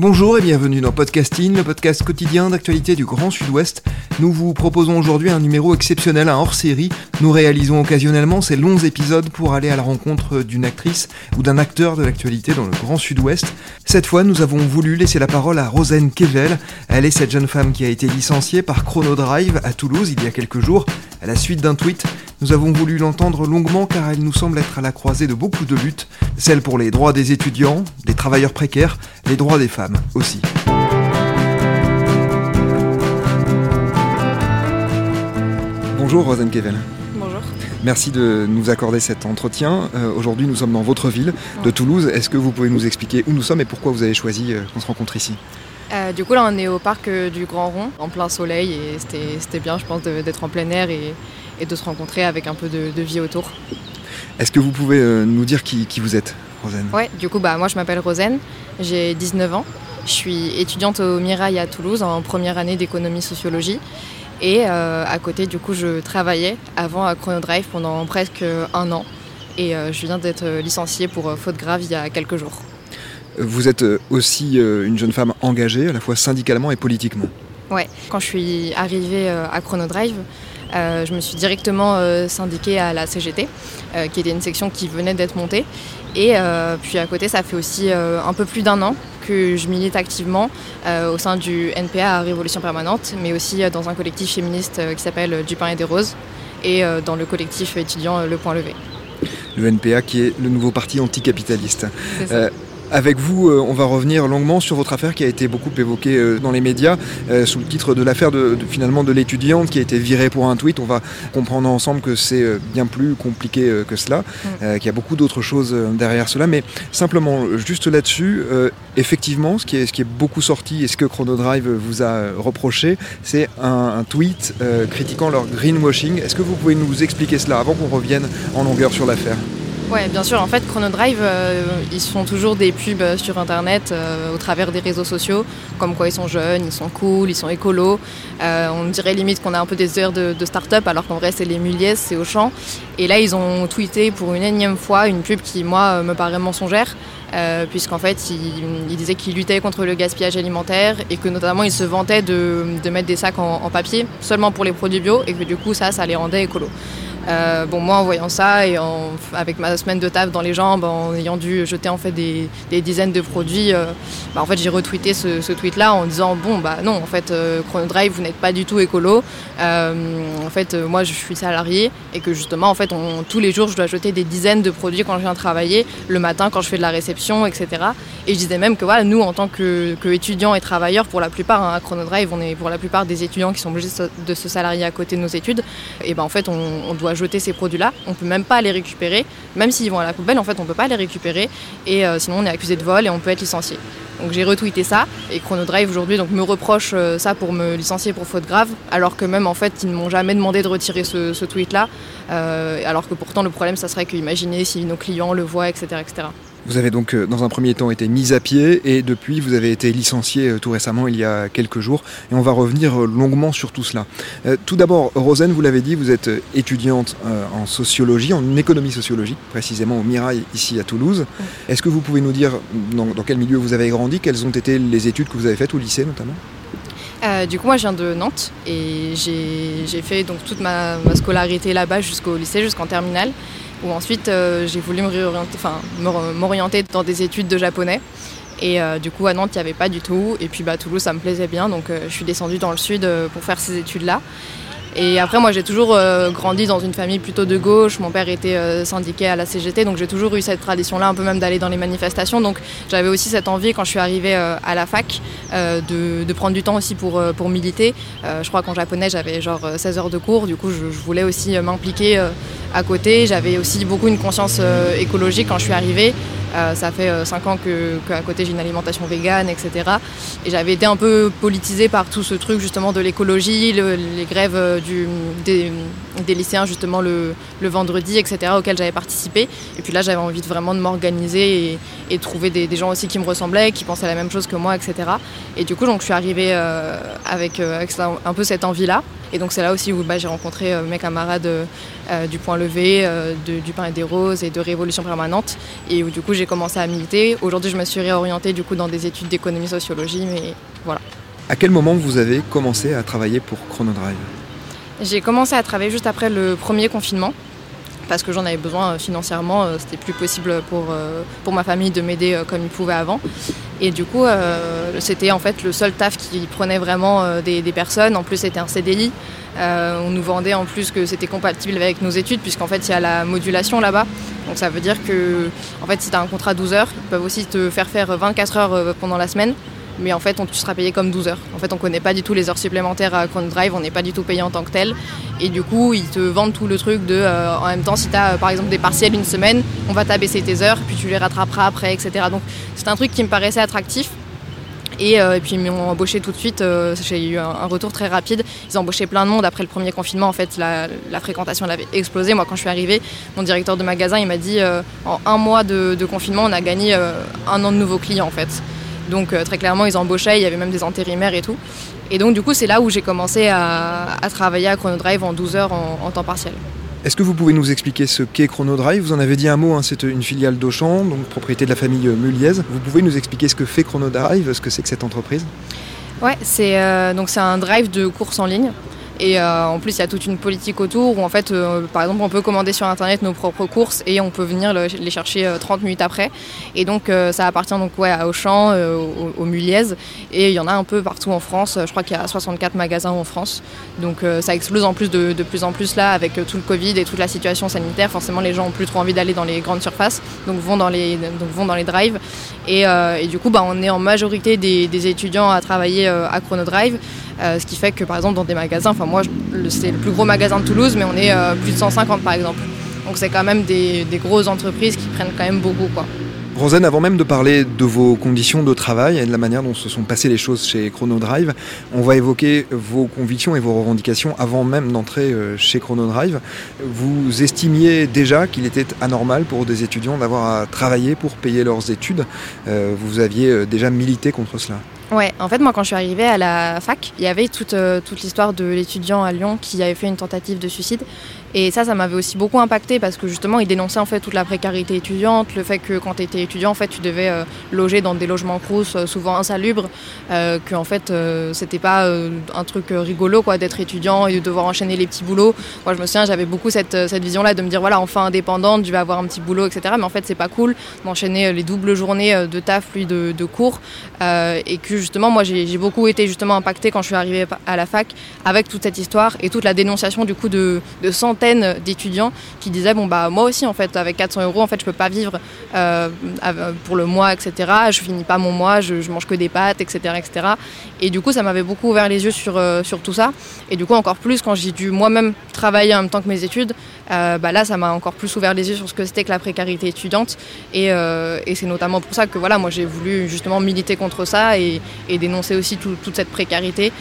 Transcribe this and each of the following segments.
Bonjour et bienvenue dans Podcasting, le podcast quotidien d'actualité du Grand Sud-Ouest. Nous vous proposons aujourd'hui un numéro exceptionnel, un hors-série. Nous réalisons occasionnellement ces longs épisodes pour aller à la rencontre d'une actrice ou d'un acteur de l'actualité dans le Grand Sud-Ouest. Cette fois, nous avons voulu laisser la parole à Rosen Kevel. Elle est cette jeune femme qui a été licenciée par Chronodrive à Toulouse il y a quelques jours, à la suite d'un tweet. Nous avons voulu l'entendre longuement car elle nous semble être à la croisée de beaucoup de luttes, celles pour les droits des étudiants, des travailleurs précaires, les droits des femmes aussi. Bonjour Rosen Kevel. Bonjour. Merci de nous accorder cet entretien. Euh, Aujourd'hui, nous sommes dans votre ville de Toulouse. Est-ce que vous pouvez nous expliquer où nous sommes et pourquoi vous avez choisi euh, qu'on se rencontre ici? Euh, du coup, là, on est au parc euh, du Grand Rond, en plein soleil, et c'était- c'était bien, je pense, d'être en plein air et, et de se rencontrer avec un peu de, de vie autour. Est-ce que vous pouvez euh, nous dire qui, qui vous êtes, Rosen Ouais, du coup, bah, moi, je m'appelle Rosane, j'ai 19 ans, je suis étudiante au Mirail à Toulouse en première année d'économie-sociologie. Et euh, à côté, du coup, je travaillais avant à Chronodrive pendant presque un an. Et euh, je viens d'être licenciée pour faute grave il y a quelques jours. Vous êtes aussi une jeune femme engagée, à la fois syndicalement et politiquement. Ouais, quand je suis arrivée à Chronodrive, euh, je me suis directement euh, syndiquée à la CGT, euh, qui était une section qui venait d'être montée. Et puis à côté, ça fait aussi un peu plus d'un an que je milite activement au sein du NPA à Révolution Permanente, mais aussi dans un collectif féministe qui s'appelle Du pain et des roses, et dans le collectif étudiant Le Point Levé. Le NPA qui est le nouveau parti anticapitaliste. Avec vous, euh, on va revenir longuement sur votre affaire qui a été beaucoup évoquée euh, dans les médias euh, sous le titre de l'affaire de, de- finalement de l'étudiante qui a été virée pour un tweet. On va comprendre ensemble que c'est bien plus compliqué que cela, euh, qu'il y a beaucoup d'autres choses derrière cela. Mais simplement, juste là-dessus, effectivement, ce qui, est, ce qui est beaucoup sorti et ce que Chronodrive vous a reproché, c'est un, un tweet critiquant leur greenwashing. Est-ce que vous pouvez nous expliquer cela avant qu'on revienne en longueur sur l'affaire? Ouais, bien sûr. En fait, Chronodrive, euh, ils font toujours des pubs sur Internet euh, au travers des réseaux sociaux, comme quoi ils sont jeunes, ils sont cool, ils sont écolos. Euh, on dirait limite qu'on a un peu des heures de, start-up, alors qu'en vrai, c'est les Muliez, c'est Auchan. Et là, ils ont tweeté pour une énième fois une pub qui, moi, me paraît mensongère. euh, puisqu'en fait, ils, disaient qu'ils luttaient contre le gaspillage alimentaire et que notamment ils se vantaient de, mettre des sacs en papier seulement pour les produits bio et que du coup ça, ça les rendait écolos. Euh, bon, moi, en voyant ça et avec ma semaine de taf dans les jambes, en ayant dû jeter en fait des, dizaines de produits, euh, bah, en fait, j'ai retweeté ce, tweet-là en disant bon, bah non, en fait, euh, Chronodrive, vous n'êtes pas du tout écolo. En fait, moi, je suis salarié et que justement, en fait, on- tous les jours, je dois jeter des dizaines de produits quand je viens travailler, le matin quand je fais de la réception, etc. Et je disais même que voilà, nous, en tant que, que étudiants et travailleurs, pour la plupart, hein, à Chronodrive, on est pour la plupart des étudiants qui sont obligés de se- de se salarier à côté de nos études. Et ben en fait, on, on doit jeter ces produits-là. On peut même pas les récupérer, même s'ils vont à la poubelle. En fait, on peut pas les récupérer. Et euh, sinon, on est accusé de vol et on peut être licencié. Donc j'ai retweeté ça et Chronodrive aujourd'hui donc me reproche euh, ça pour me licencier pour faute grave, alors que même en fait ils ne m'ont jamais demandé de retirer ce, ce tweet-là, Euh, alors que pourtant le problème ça serait que imaginez si nos clients le voient, etc., etc. Vous avez donc euh, dans un premier temps été mise à pied et depuis vous avez été licencié euh, tout récemment il y a quelques jours et on va revenir euh, longuement sur tout cela. Euh, Tout d'abord, Rosen, vous l'avez dit, vous êtes étudiante euh, en sociologie, en économie sociologique, précisément au Mirail ici à Toulouse. Est-ce que vous pouvez nous dire dans, dans quel milieu vous avez grandi, quelles ont été les études que vous avez faites au lycée notamment? Euh, du coup, moi, je viens de Nantes et j'ai j'ai fait donc toute ma, ma scolarité là-bas jusqu'au lycée, jusqu'en terminale. Où ensuite, euh, j'ai voulu m'orienter dans des études de japonais. Et euh, du coup, à Nantes, il n'y avait pas du tout. Et puis, bah, Toulouse, ça me plaisait bien. Donc, euh, je suis descendue dans le sud pour faire ces études-là. Et après, moi, j'ai toujours euh, grandi dans une famille plutôt de gauche. Mon père était euh, syndiqué à la CGT, donc j'ai toujours eu cette tradition-là, un peu même d'aller dans les manifestations. Donc j'avais aussi cette envie, quand je suis arrivée euh, à la fac, de, prendre du temps aussi pour, pour militer. Je crois qu'en japonais, j'avais genre euh, 16 heures de cours. Du coup, je, voulais aussi m'impliquer à côté. J'avais aussi beaucoup une conscience écologique quand je suis arrivée. ça fait 5 ans qu'à côté j'ai une alimentation végane, etc. Et j'avais été un peu politisée par tout ce truc justement de l'écologie, les grèves du, des, lycéens justement le, le vendredi, etc. auxquelles j'avais participé. Et puis là j'avais envie vraiment de m'organiser et, et, trouver des, gens aussi qui me ressemblaient, qui pensaient la même chose que moi, etc. Et du coup donc je suis arrivée avec, avec un peu cette envie-là. Et donc c'est là aussi où bah, j'ai rencontré euh, mes camarades euh, euh, du Point Levé, du Pain et des Roses et de Révolution Permanente. Et où du coup j'ai commencé à militer. Aujourd'hui je me suis réorientée du coup dans des études d'économie-sociologie, mais voilà. À quel moment vous avez commencé à travailler pour Chronodrive J'ai commencé à travailler juste après le premier confinement parce que j'en avais besoin financièrement, c'était plus possible pour, pour ma famille de m'aider comme ils pouvaient avant. Et du coup, euh, c'était en fait le seul taf qui prenait vraiment euh, des, personnes. En plus, c'était un CDI. Euh, on nous vendait en plus que c'était compatible avec nos études, puisqu'en fait, il y a la modulation là-bas. Donc ça veut dire que, en fait, si tu as un contrat 12 heures, ils peuvent aussi te faire faire 24 heures pendant la semaine mais en fait on, tu seras payé comme 12 heures. En fait on connaît pas du tout les heures supplémentaires à Drive, on n'est pas du tout payé en tant que tel. Et du coup ils te vendent tout le truc de euh, en même temps si tu as euh, par exemple des partiels une semaine, on va t'abaisser tes heures, puis tu les rattraperas après, etc. Donc c'est un truc qui me paraissait attractif. Et, euh, puis ils m'ont embauché tout de suite, j'ai eu un, retour très rapide. Ils ont embauché plein de monde après le premier confinement. En fait, la, fréquentation avait explosé. Moi, quand je suis arrivée, mon directeur de magasin, il m'a dit en un mois de, de, confinement, on a gagné un an de nouveaux clients en fait. Donc euh, très clairement, ils embauchaient, il y avait même des intérimaires et tout. Et donc du coup, c'est là où j'ai commencé à, travailler à Chronodrive en 12 heures en, temps partiel. Est-ce que vous pouvez nous expliquer ce qu'est Chronodrive? Vous en avez dit un mot, hein, c'est une filiale d'Auchan, donc propriété de la famille Muliez. Vous pouvez nous expliquer ce que fait Chronodrive, ce que c'est que cette entreprise? Ouais, c'est euh, donc c'est un drive de course en ligne. Et euh, en plus, il y a toute une politique autour où, en fait, euh, par exemple, on peut commander sur Internet nos propres courses et on peut venir les chercher 30 euh, minutes après. Et donc, ça appartient donc ouais, à Auchan, au, Muliez. Et il y en a un peu partout en France. Je crois qu'il y a 64 magasins en France. Donc, ça explose en plus de, plus en plus là avec tout le Covid et toute la situation sanitaire. Forcément, les gens ont plus trop envie d'aller dans les grandes surfaces, donc vont dans les, donc vont dans les drives. Et, du coup, bah, on est en majorité des, étudiants à travailler à Chronodrive. Ce qui fait que par exemple dans des magasins, enfin moi c'est le plus gros magasin de Toulouse, mais on est euh, plus de 150 par exemple. Donc c'est quand même des, grosses entreprises qui prennent quand même beaucoup quoi. Rosen, avant même de parler de vos conditions de travail et de la manière dont se sont passées les choses chez Chronodrive, on va évoquer vos convictions et vos revendications avant même d'entrer euh, chez Chronodrive. Vous estimiez déjà qu'il était anormal pour des étudiants d'avoir à travailler pour payer leurs études. Vous aviez déjà milité contre cela. Ouais, en fait, moi, quand je suis arrivée à la fac, il y avait toute, euh, toute l'histoire de l'étudiant à Lyon qui avait fait une tentative de suicide. Et ça, ça m'avait aussi beaucoup impacté parce que justement, il dénonçait en fait toute la précarité étudiante, le fait que quand tu étais étudiant, en fait, tu devais euh, loger dans des logements crous euh, souvent insalubres, euh, que en fait, c'était pas un truc rigolo quoi d'être étudiant et de devoir enchaîner les petits boulots. Moi, je me souviens, j'avais beaucoup cette, cette vision-là de me dire voilà, enfin indépendante, je vais avoir un petit boulot, etc. Mais en fait, c'est pas cool d'enchaîner les doubles journées de taf puis de, de cours et que justement, moi, j'ai beaucoup été justement impactée quand je suis arrivée à la fac avec toute cette histoire et toute la dénonciation du coup de, de santé d'étudiants qui disaient bon bah moi aussi en fait avec 400 euros en fait je peux pas vivre euh, pour le mois etc. Je finis pas mon mois, je, mange que des pâtes etc etc. Et du coup ça m'avait beaucoup ouvert les yeux sur euh, sur tout ça. Et du coup encore plus quand j'ai dû moi-même travailler en même temps que mes études, euh, bah là ça m'a encore plus ouvert les yeux sur ce que c'était que la précarité étudiante. Et, et c'est notamment pour ça que voilà moi j'ai voulu justement militer contre ça et, et dénoncer aussi toute cette précarité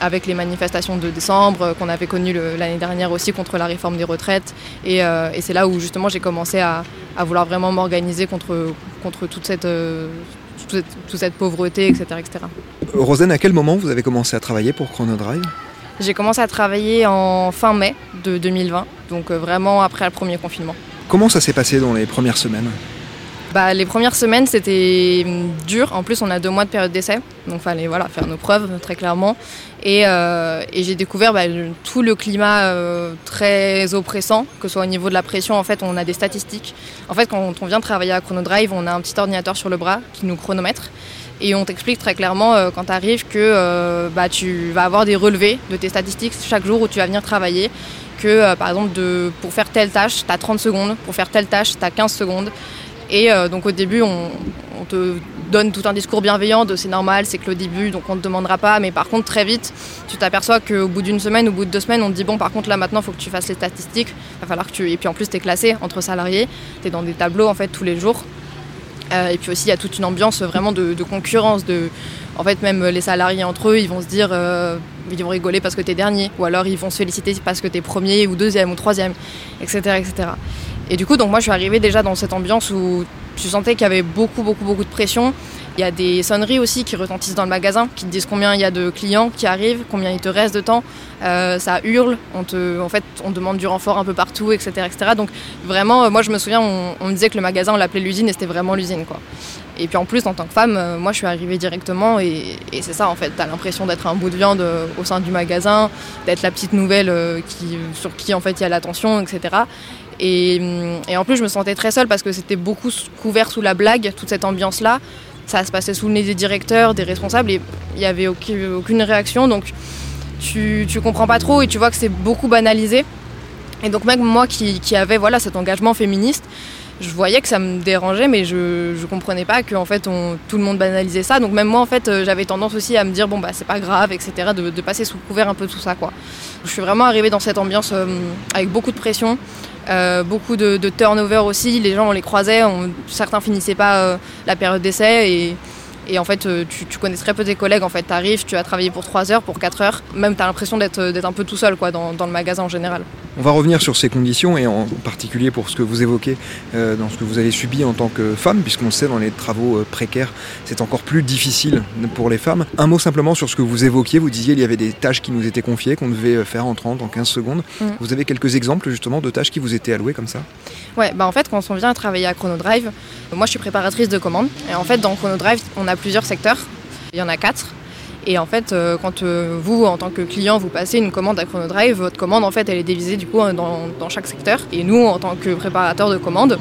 avec les manifestations de décembre qu'on avait connues l'année dernière aussi contre la réforme des retraites. Euh, et, c'est là où justement j'ai commencé à, vouloir vraiment m'organiser contre, contre toute cette, euh, toute, cette, pauvreté, etc., etc. Rosen, à quel moment vous avez commencé à travailler pour Chronodrive J'ai commencé à travailler en fin mai de 2020, donc euh, vraiment après le premier confinement. Comment ça s'est passé dans les premières semaines? Bah, les premières semaines, c'était hum, dur. En plus, on a deux mois de période d'essai, donc fallait voilà, faire nos preuves, très clairement. Et, euh, j'ai découvert bah, tout le climat euh, très oppressant, que ce soit au niveau de la pression. En fait, on a des statistiques. En fait, quand on vient travailler à Chronodrive, on a un petit ordinateur sur le bras qui nous chronomètre. Et on t'explique très clairement euh, quand tu arrives que bah, tu vas avoir des relevés de tes statistiques chaque jour où tu vas venir travailler. Que par exemple, de, pour faire telle tâche, tu as 30 secondes. Pour faire telle tâche, tu as 15 secondes. Et euh, donc au début, on, te donne tout un discours bienveillant de c'est normal, c'est que le début, donc on ne te demandera pas. Mais par contre, très vite, tu t'aperçois qu'au bout d'une semaine, au bout de deux semaines, on te dit bon, par contre, là maintenant, il faut que tu fasses les statistiques. Va falloir que tu... Et puis en plus, tu es classé entre salariés, tu es dans des tableaux en fait tous les jours. et puis aussi, il y a toute une ambiance vraiment de, concurrence. De, en fait, même les salariés entre eux, ils vont se dire, ils vont rigoler parce que tu es dernier, ou alors ils vont se féliciter parce que tu es premier ou deuxième ou troisième, etc., etc. Et du coup, donc moi, je suis arrivée déjà dans cette ambiance où tu sentais qu'il y avait beaucoup, beaucoup, beaucoup de pression. Il y a des sonneries aussi qui retentissent dans le magasin, qui te disent combien il y a de clients qui arrivent, combien il te reste de temps. Euh, ça hurle, on te, en fait, on demande du renfort un peu partout, etc. etc. Donc vraiment, euh, moi je me souviens, on, me disait que le magasin, on l'appelait l'usine et c'était vraiment l'usine. quoi. Et puis en plus, en tant que femme, euh, moi je suis arrivée directement et, c'est ça en fait. T'as l'impression d'être un bout de viande au sein du magasin, d'être la petite nouvelle sur qui en fait il y a l'attention, etc. Et, et, en plus, je me sentais très seule parce que c'était beaucoup couvert sous la blague, toute cette ambiance-là ça se passait sous le nez des directeurs, des responsables, et il n'y avait aucune réaction. Donc tu, tu comprends pas trop et tu vois que c'est beaucoup banalisé. Et donc même moi qui, qui voilà, cet engagement féministe, je voyais que ça me dérangeait, mais je, je comprenais pas que en fait on, tout le monde banalisait ça. Donc même moi en fait euh, j'avais tendance aussi à me dire bon bah c'est pas grave, etc. De, de, passer sous couvert un peu tout ça quoi. Je suis vraiment arrivée dans cette ambiance euh, avec beaucoup de pression. Euh, beaucoup de, turnover aussi, les gens on les croisait, certains finissaient pas la période d'essai et en fait, euh, tu, connais très peu tes collègues. En fait, tu arrives, tu as travaillé pour 3 heures, pour 4 heures. Même, tu as l'impression d'être un peu tout seul quoi, dans, le magasin en général. On va revenir sur ces conditions et en particulier pour ce que vous évoquez euh, dans ce que vous avez subi en tant que femme, puisqu'on le sait, dans les travaux euh, précaires, c'est encore plus difficile pour les femmes. Un mot simplement sur ce que vous évoquiez. Vous disiez qu'il y avait des tâches qui nous étaient confiées, qu'on devait faire en 30, en 15 secondes. Mm. Vous avez quelques exemples justement de tâches qui vous étaient allouées comme ça? Ouais, bah en fait, quand on vient travailler à Chronodrive, moi je suis préparatrice de commandes. Et en fait, dans Chronodrive, on a plusieurs secteurs. Il y en a quatre. Et en fait, euh, quand euh, vous, en tant que client, vous passez une commande à Chronodrive, votre commande, en fait, elle est divisée du coup dans, dans chaque secteur. Et nous, en tant que préparateur de commandes,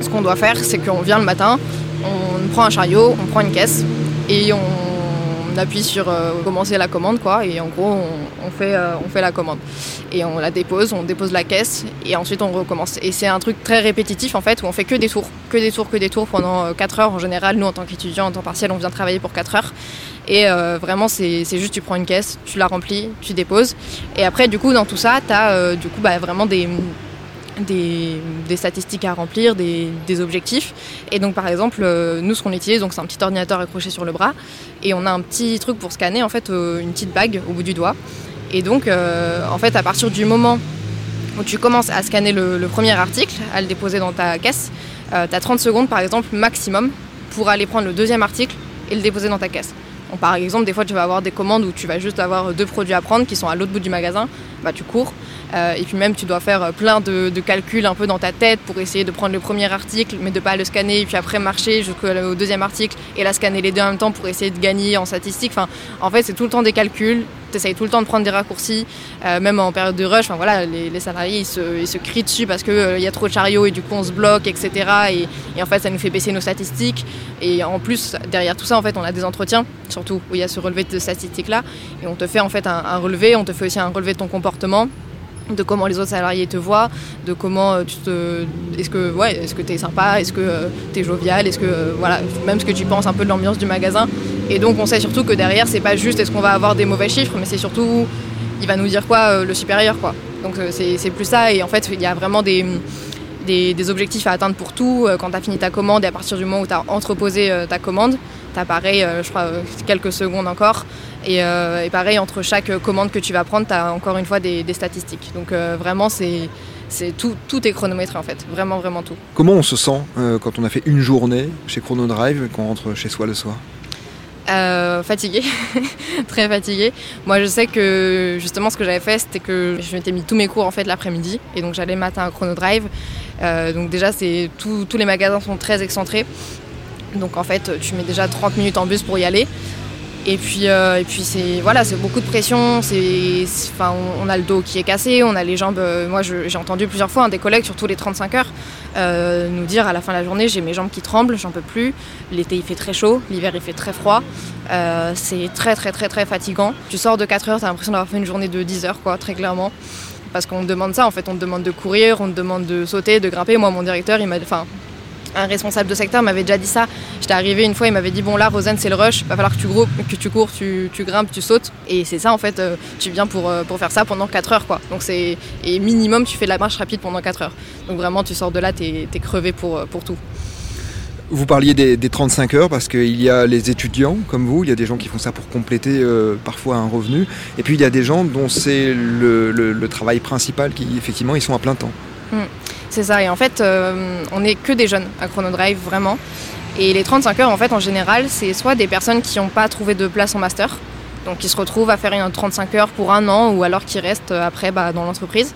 ce qu'on doit faire, c'est qu'on vient le matin, on prend un chariot, on prend une caisse et on on appuie sur euh, commencer la commande quoi et en gros on, fait, euh, on fait la commande et on la dépose, on dépose la caisse et ensuite on recommence. Et c'est un truc très répétitif en fait où on fait que des tours, que des tours, que des tours pendant 4 euh, heures en général. Nous en tant qu'étudiants en temps partiel on vient travailler pour 4 heures et vraiment c'est juste tu prends une caisse, tu la remplis, tu déposes et après du coup dans tout ça tu as du coup bah, vraiment des des, statistiques à remplir, des, objectifs. Et donc par exemple, euh, nous ce qu'on utilise, c'est un petit ordinateur accroché sur le bras, et on a un petit truc pour scanner en fait euh, une petite bague au bout du doigt. Et donc euh, en fait à partir du moment où tu commences à scanner le, premier article, à le déposer dans ta caisse, tu as 30 secondes par exemple maximum pour aller prendre le deuxième article et le déposer dans ta caisse. Par exemple, des fois, tu vas avoir des commandes où tu vas juste avoir deux produits à prendre qui sont à l'autre bout du magasin. Bah, tu cours. Euh, et puis même, tu dois faire euh, plein de, calculs un peu dans ta tête pour essayer de prendre le premier article, mais de pas le scanner, et puis après marcher jusqu'au deuxième article et la scanner les deux en même temps pour essayer de gagner en statistique. Enfin, en fait, c'est tout le temps des calculs. Tu essayes tout le temps de prendre des raccourcis, euh, même en période de rush. Enfin, voilà, les, salariés, ils se, crient dessus parce qu'il y a trop de chariots et du coup, on se bloque, etc. Et, en fait, ça nous fait baisser nos statistiques. Et en plus, derrière tout ça, en fait, on a des entretiens, surtout où il y a ce relevé de statistiques-là. Et on te fait en fait un relevé, on te fait aussi un relevé de ton comportement de comment les autres salariés te voient, de comment euh, tu te, est-ce que ouais, est-ce que t'es sympa, est-ce que euh, t'es jovial, est-ce que euh, voilà, même ce que tu penses un peu de l'ambiance du magasin. Et donc on sait surtout que derrière c'est pas juste est-ce qu'on va avoir des mauvais chiffres, mais c'est surtout il va nous dire quoi le supérieur quoi. Donc c'est plus ça et en fait il y a vraiment des des, objectifs à atteindre pour tout quand tu as fini ta commande et à partir du moment où tu as entreposé ta commande, tu as pareil, je crois, quelques secondes encore, euh, et, pareil, entre chaque commande que tu vas prendre, tu as encore une fois des, statistiques. Donc euh, vraiment, c'est, tout, tout est chronométré en fait, vraiment, vraiment tout. Comment on se sent euh, quand on a fait une journée chez Chronodrive et qu'on rentre chez soi le soir? Fatigué, très fatigué. Moi, je sais que justement, ce que j'avais fait, c'était que je m'étais mis tous mes cours en fait l'après-midi, et donc j'allais matin à Chronodrive. donc déjà, c'est tous les magasins sont très excentrés, donc en fait, tu mets déjà 30 minutes en bus pour y aller. Et puis, euh, et puis c'est voilà, c'est beaucoup de pression. C'est, enfin, on, a le dos qui est cassé, on a les jambes. Euh, moi, j'ai entendu plusieurs fois un des collègues, surtout les 35 heures, euh, nous dire à la fin de la journée, j'ai mes jambes qui tremblent, j'en peux plus. L'été il fait très chaud, l'hiver il fait très froid. c'est très très très très fatigant. Tu sors de 4 heures, t'as l'impression d'avoir fait une journée de 10 heures, quoi, très clairement. Parce qu'on te demande ça, en fait, on te demande de courir, on te demande de sauter, de grimper. Moi, mon directeur, il m'a, enfin, un responsable de secteur m'avait déjà dit ça. J'étais arrivée une fois, il m'avait dit Bon, là, Rosanne, c'est le rush, va falloir que tu, tu cours, tu, grimpes, tu sautes. Et c'est ça, en fait, euh, tu viens pour, euh, pour faire ça pendant 4 heures, quoi. Donc, c'est. Et minimum, tu fais de la marche rapide pendant 4 heures. Donc, vraiment, tu sors de là, t'es es crevé pour, euh, pour tout. Vous parliez des, 35 heures parce qu'il y a les étudiants comme vous, il y a des gens qui font ça pour compléter parfois un revenu, et puis il y a des gens dont c'est le, travail principal qui effectivement ils sont à plein temps. Hmm. c'est ça, et en fait euh, on n'est que des jeunes à Chronodrive vraiment. Et les 35 heures en fait en général c'est soit des personnes qui n'ont pas trouvé de place en master, donc qui se retrouvent à faire une 35 heures pour un an ou alors qui restent après bah, dans l'entreprise,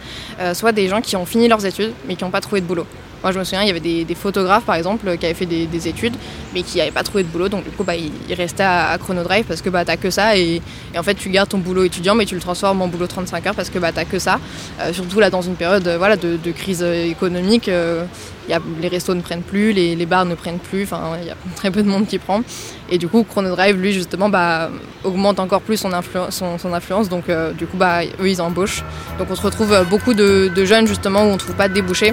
soit des gens qui ont fini leurs études mais qui n'ont pas trouvé de boulot. Moi, je me souviens, il y avait des, photographes, par exemple, qui avaient fait des, études, mais qui n'avaient pas trouvé de boulot. Donc, du coup, bah, ils, restaient à, Chronodrive parce que bah, tu que ça. Et, en fait, tu gardes ton boulot étudiant, mais tu le transformes en boulot 35 heures parce que bah, tu que ça. Euh, surtout là, dans une période voilà, de, crise économique, euh, les restos ne prennent plus, les, bars ne prennent plus. Enfin, il y a très peu de monde qui prend. Et du coup, Chronodrive, lui, justement, bah, augmente encore plus son, influence. Donc, euh, du coup, bah, eux, ils embauchent. Donc, on se retrouve beaucoup de, de jeunes, justement, où on ne trouve pas de débouchés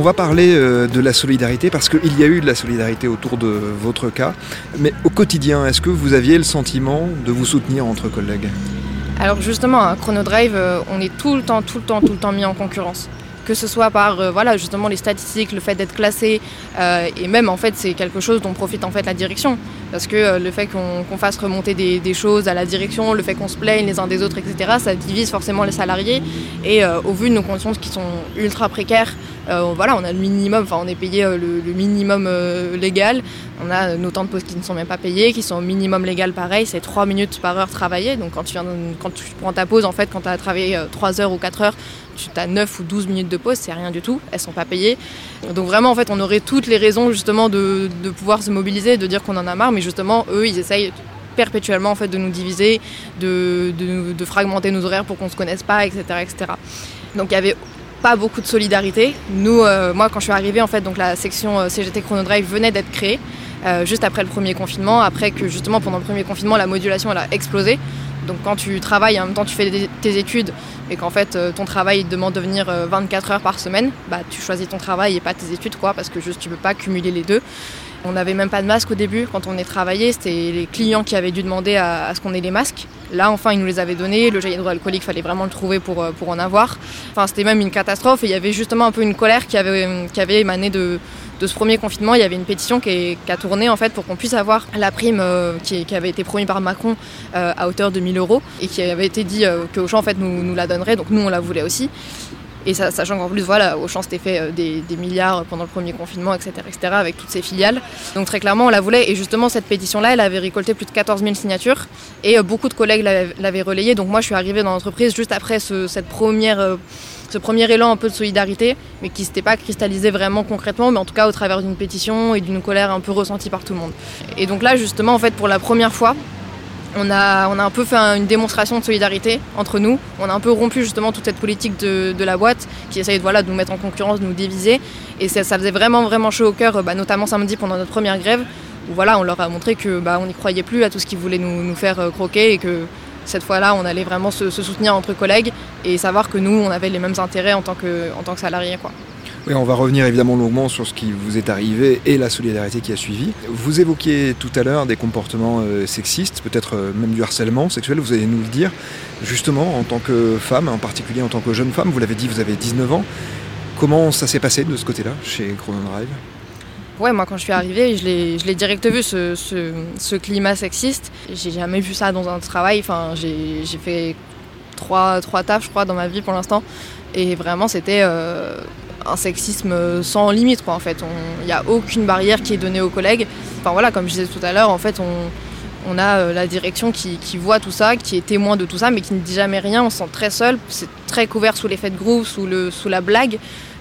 On va parler euh, de la solidarité parce qu'il y a eu de la solidarité autour de votre cas. Mais au quotidien, est-ce que vous aviez le sentiment de vous soutenir entre collègues? Alors justement, à Chronodrive, euh, on est tout le temps, tout le temps, tout le temps mis en concurrence que ce soit par euh, voilà justement les statistiques, le fait d'être classé, euh, et même en fait c'est quelque chose dont profite en fait la direction, parce que euh, le fait qu'on fasse remonter des, choses à la direction, le fait qu'on se plaigne les uns des autres, etc., ça divise forcément les salariés, et au vu de nos conditions qui sont ultra précaires, voilà, on a le minimum, enfin on est payé le, minimum légal, on a nos temps de pause qui ne sont même pas payés, qui sont au minimum légal pareil, c'est 3 minutes par heure travaillée, donc quand tu, viens, quand tu prends ta pause, en fait, quand tu as travaillé 3 heures ou 4 heures, tu as 9 ou 12 minutes de pause, c'est rien du tout, elles sont pas payées. Donc vraiment, en fait, on aurait toutes les raisons justement de, pouvoir se mobiliser, de dire qu'on en a marre, mais justement, eux, ils essayent perpétuellement en fait de nous diviser, de, de, fragmenter nos horaires pour qu'on se connaisse pas, etc., etc. Donc il y avait pas beaucoup de solidarité. Nous, euh, moi, quand je suis arrivée, en fait, donc la section euh, CGT Chronodrive venait d'être créée. Euh, juste après le premier confinement, après que justement pendant le premier confinement la modulation elle a explosé. Donc quand tu travailles en même temps tu fais tes études et qu'en fait euh, ton travail demande de venir 24 euh, heures par semaine, bah tu choisis ton travail et pas tes études quoi parce que juste tu peux pas cumuler les deux. On n'avait même pas de masque au début quand on est travaillé, c'était les clients qui avaient dû demander à, ce qu'on ait les masques. Là enfin ils nous les avaient donnés, le gel hydroalcoolique fallait vraiment le trouver pour, pour en avoir. Enfin c'était même une catastrophe il y avait justement un peu une colère qui avait, avait émané de, ce premier confinement, il y avait une pétition qui, a tourné en fait pour qu'on puisse avoir la prime euh, qui, avait été promise par Macron euh, à hauteur de 1000 euros et qui avait été dit euh, que en nous, nous la donnerait, donc nous on la voulait aussi. Et ça, sachant qu'en plus, voilà, Auchan s'était fait des, milliards pendant le premier confinement, etc., etc., avec toutes ses filiales. Donc très clairement, on la voulait. Et justement, cette pétition-là, elle avait récolté plus de 14 000 signatures. Et beaucoup de collègues l'avaient relayée. Donc moi, je suis arrivée dans l'entreprise juste après cette première ce premier élan un peu de solidarité, mais qui ne s'était pas cristallisé vraiment concrètement, mais en tout cas au travers d'une pétition et d'une colère un peu ressentie par tout le monde. Et donc là, justement, en fait, pour la première fois, on a, un peu fait une démonstration de solidarité entre nous. On a un peu rompu justement toute cette politique de, la boîte qui essaye de, nous mettre en concurrence, de nous diviser. Et ça, faisait vraiment, vraiment chaud au cœur, bah, notamment samedi pendant notre première grève, où voilà, on leur a montré que bah, n'y croyait plus à tout ce qu'ils voulaient nous, faire euh, croquer et que cette fois-là, on allait vraiment se, soutenir entre collègues et savoir que nous, on avait les mêmes intérêts en tant que, salariés. Oui, on va revenir évidemment longuement sur ce qui vous est arrivé et la solidarité qui a suivi. Vous évoquiez tout à l'heure des comportements euh, sexistes, peut-être euh, même du harcèlement sexuel, vous allez nous le dire. Justement, en tant que femme, en particulier en tant que jeune femme, vous l'avez dit, vous avez 19 ans. Comment ça s'est passé de ce côté-là chez Chrono Drive? Ouais, moi quand je suis arrivée, je l'ai direct vu ce, climat sexiste. J'ai jamais vu ça dans un travail. J'ai fait trois, trois tafs, je crois, dans ma vie pour l'instant. Et vraiment, c'était euh, un sexisme sans limite, quoi, en fait. Il n'y a aucune barrière qui est donnée aux collègues. enfin voilà, comme je disais tout à l'heure, en fait, on, a la direction qui, voit tout ça, qui est témoin de tout ça, mais qui ne dit jamais rien. On se sent très seul. C'est très couvert sous l'effet de groupe, sous, la blague.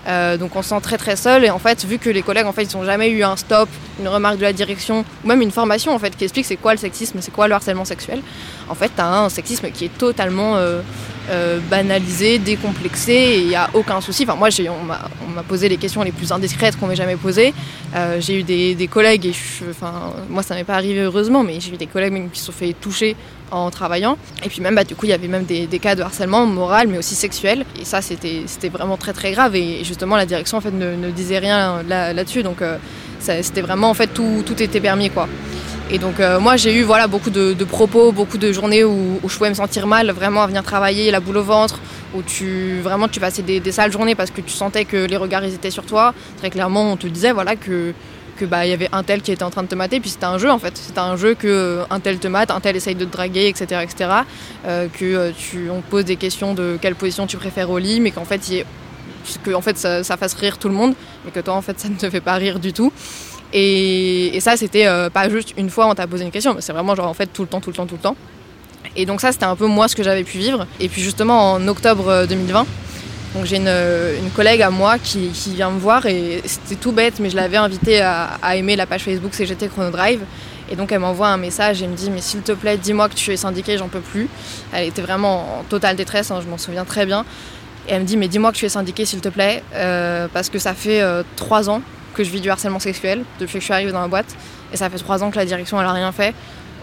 Euh, donc on se sent très très seul et en fait vu que les collègues en fait ils n'ont jamais eu un stop, une remarque de la direction ou même une formation en fait qui explique c'est quoi le sexisme, c'est quoi le harcèlement sexuel, en fait tu as un sexisme qui est totalement euh, euh, banalisé, décomplexé et il n'y a aucun souci. Enfin moi on m'a posé les questions les plus indiscrètes qu'on m'ait jamais posées. j'ai eu des, collègues et enfin moi ça m'est pas arrivé heureusement mais j'ai eu des collègues qui se sont fait toucher en travaillant. Et puis même, bah, du coup, il y avait même des, cas de harcèlement moral, mais aussi sexuel. Et ça, c'était vraiment très très grave. Et justement, la direction en fait ne, disait rien là-dessus. donc euh, c'était vraiment en fait tout, tout était permis quoi. Et donc euh, moi j'ai eu voilà beaucoup de, propos, beaucoup de journées où, je pouvais me sentir mal vraiment à venir travailler, la boule au ventre, où tu vraiment tu passais des, sales journées parce que tu sentais que les regards ils étaient sur toi. Très clairement on te disait voilà que que bah y avait un tel qui était en train de te mater puis c'était un jeu en fait. C'était un jeu que euh, un tel te mate un tel essaye de te draguer etc etc euh, que tu on pose des questions de quelle position tu préfères au lit mais qu'en fait que en fait ça, fasse rire tout le monde mais que toi en fait ça ne te fait pas rire du tout et, ça c'était pas juste une fois on t'a posé une question c'est vraiment genre en fait tout le temps tout le temps tout le temps et donc ça c'était un peu moi ce que j'avais pu vivre et puis justement en octobre 2020 donc j'ai une, collègue à moi qui, vient me voir et c'était tout bête, mais je l'avais invitée à, aimer la page Facebook CGT Chronodrive. Et donc elle m'envoie un message et me dit mais s'il te plaît dis-moi que tu es syndiquée, j'en peux plus. Elle était vraiment en totale détresse, hein, je m'en souviens très bien. Et elle me dit mais dis-moi que tu es syndiquée s'il te plaît, euh, parce que ça fait euh, trois ans que je vis du harcèlement sexuel depuis que je suis arrivée dans la boîte. Et ça fait trois ans que la direction elle a rien fait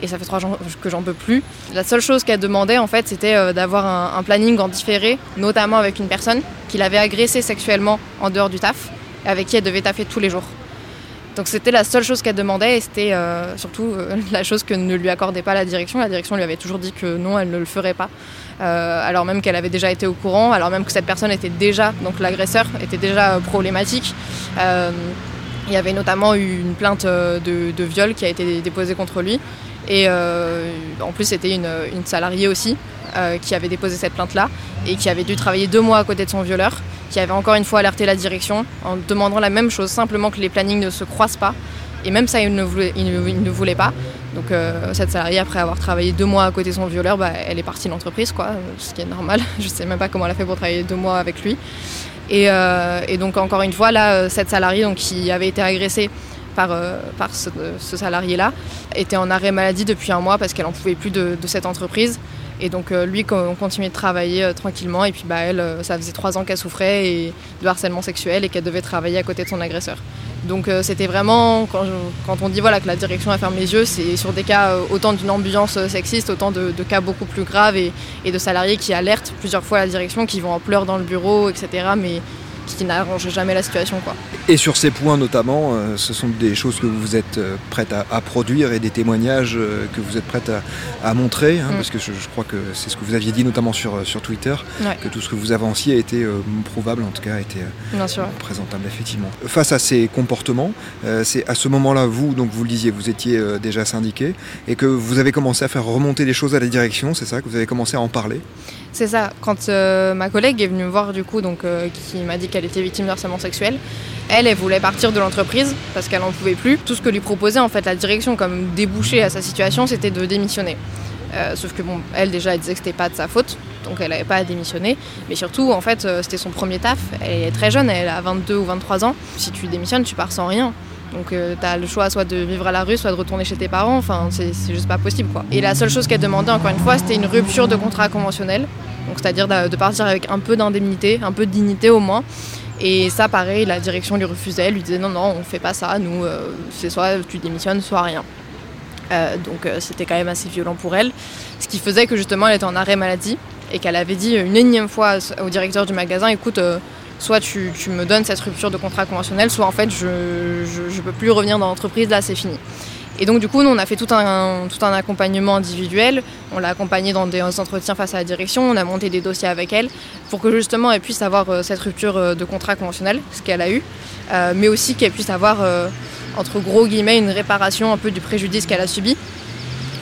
et ça fait trois ans que j'en peux plus. La seule chose qu'elle demandait en fait c'était euh, d'avoir un, planning en différé, notamment avec une personne qui l'avait agressée sexuellement en dehors du taf, avec qui elle devait taffer tous les jours. Donc c'était la seule chose qu'elle demandait et c'était euh, surtout euh, la chose que ne lui accordait pas la direction. La direction lui avait toujours dit que non, elle ne le ferait pas. alors même qu'elle avait déjà été au courant, alors même que cette personne était déjà, donc l'agresseur était déjà problématique. il y avait notamment eu une plainte de, viol qui a été déposée contre lui. Et euh, en plus, c'était une, salariée aussi euh, qui avait déposé cette plainte-là et qui avait dû travailler deux mois à côté de son violeur, qui avait encore une fois alerté la direction en demandant la même chose, simplement que les plannings ne se croisent pas. Et même ça, il ne voulait, pas. Donc euh, cette salariée, après avoir travaillé deux mois à côté de son violeur, bah, elle est partie de l'entreprise, quoi, ce qui est normal. Je ne sais même pas comment elle a fait pour travailler deux mois avec lui. Et, donc encore une fois, là, cette salariée donc, qui avait été agressée par, euh, ce, salarié-là, était en arrêt maladie depuis un mois parce qu'elle n'en pouvait plus de, cette entreprise. Et donc euh, lui, on continuait de travailler euh, tranquillement. Et puis bah, elle, ça faisait trois ans qu'elle souffrait et de harcèlement sexuel et qu'elle devait travailler à côté de son agresseur. Donc c'était vraiment, quand, on dit voilà, que la direction a fermé les yeux, c'est sur des cas autant d'une ambiance sexiste, autant de, cas beaucoup plus graves et, et, de salariés qui alertent plusieurs fois la direction, qui vont en pleurs dans le bureau, etc. Mais qui n'arrange jamais la situation. Quoi. Et sur ces points notamment, euh, ce sont des choses que vous êtes euh, prête à, produire et des témoignages euh, que vous êtes prête à, montrer, hein, mm. parce que je, crois que c'est ce que vous aviez dit notamment sur, sur Twitter, que tout ce que vous avanciez a été prouvable, en tout cas a été présentable effectivement. Face à ces comportements, c'est à ce moment-là, vous, donc vous le disiez, vous étiez déjà syndiqué et que vous avez commencé à faire remonter les choses à la direction, c'est ça, que vous avez commencé à en parler? C'est ça. Quand ma collègue est venue me voir, du coup, donc, qui m'a dit qu'elle était victime de harcèlement sexuel. Elle, elle voulait partir de l'entreprise parce qu'elle n'en pouvait plus. Tout ce que lui proposait en fait la direction comme débouché à sa situation, c'était de démissionner. Euh, sauf que bon, elle déjà, elle disait que c'était pas de sa faute, donc elle n'avait pas à démissionner. Mais surtout, en fait, euh, c'était son premier taf. Elle est très jeune, elle a 22 ou 23 ans. Si tu démissionnes, tu pars sans rien. Donc euh, tu as le choix soit de vivre à la rue, soit de retourner chez tes parents. Enfin, c'est juste pas possible quoi. Et la seule chose qu'elle demandait, encore une fois, c'était une rupture de contrat conventionnel. C'est-à-dire de partir avec un peu d'indemnité, un peu de dignité au moins. Et ça, pareil, la direction lui refusait, lui disait non, non, on fait pas ça, nous, euh, c'est soit tu démissionnes, soit rien. Euh, donc euh, c'était quand même assez violent pour elle. Ce qui faisait que justement elle était en arrêt maladie et qu'elle avait dit une énième fois au directeur du magasin écoute, soit tu, me donnes cette rupture de contrat conventionnel, soit en fait je ne peux plus revenir dans l'entreprise, là c'est fini. Et donc du coup, nous, on a fait tout un, tout un accompagnement individuel. On l'a accompagnée dans des entretiens face à la direction. On a monté des dossiers avec elle pour que justement elle puisse avoir euh, cette rupture euh, de contrat conventionnel, ce qu'elle a eu, euh, mais aussi qu'elle puisse avoir entre gros guillemets une réparation un peu du préjudice qu'elle a subi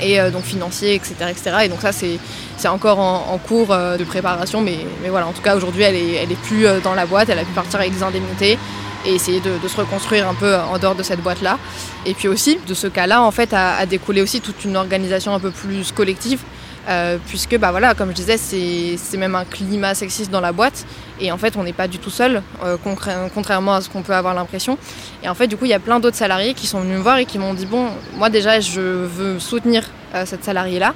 et donc financier, etc., etc. Et donc ça, c'est, c'est encore en, cours de préparation, mais, mais voilà, en tout cas aujourd'hui, elle est, elle est plus dans la boîte, elle a pu partir avec des indemnités. Et essayer de, se reconstruire un peu en dehors de cette boîte-là. Et puis aussi, de ce cas-là, en fait, a, découlé aussi toute une organisation un peu plus collective. Euh, puisque bah voilà, comme je disais, c'est même un climat sexiste dans la boîte et en fait on n'est pas du tout seul, euh, contrairement à ce qu'on peut avoir l'impression. Et en fait du coup il y a plein d'autres salariés qui sont venus me voir et qui m'ont dit bon moi déjà je veux soutenir euh, cette salariée là,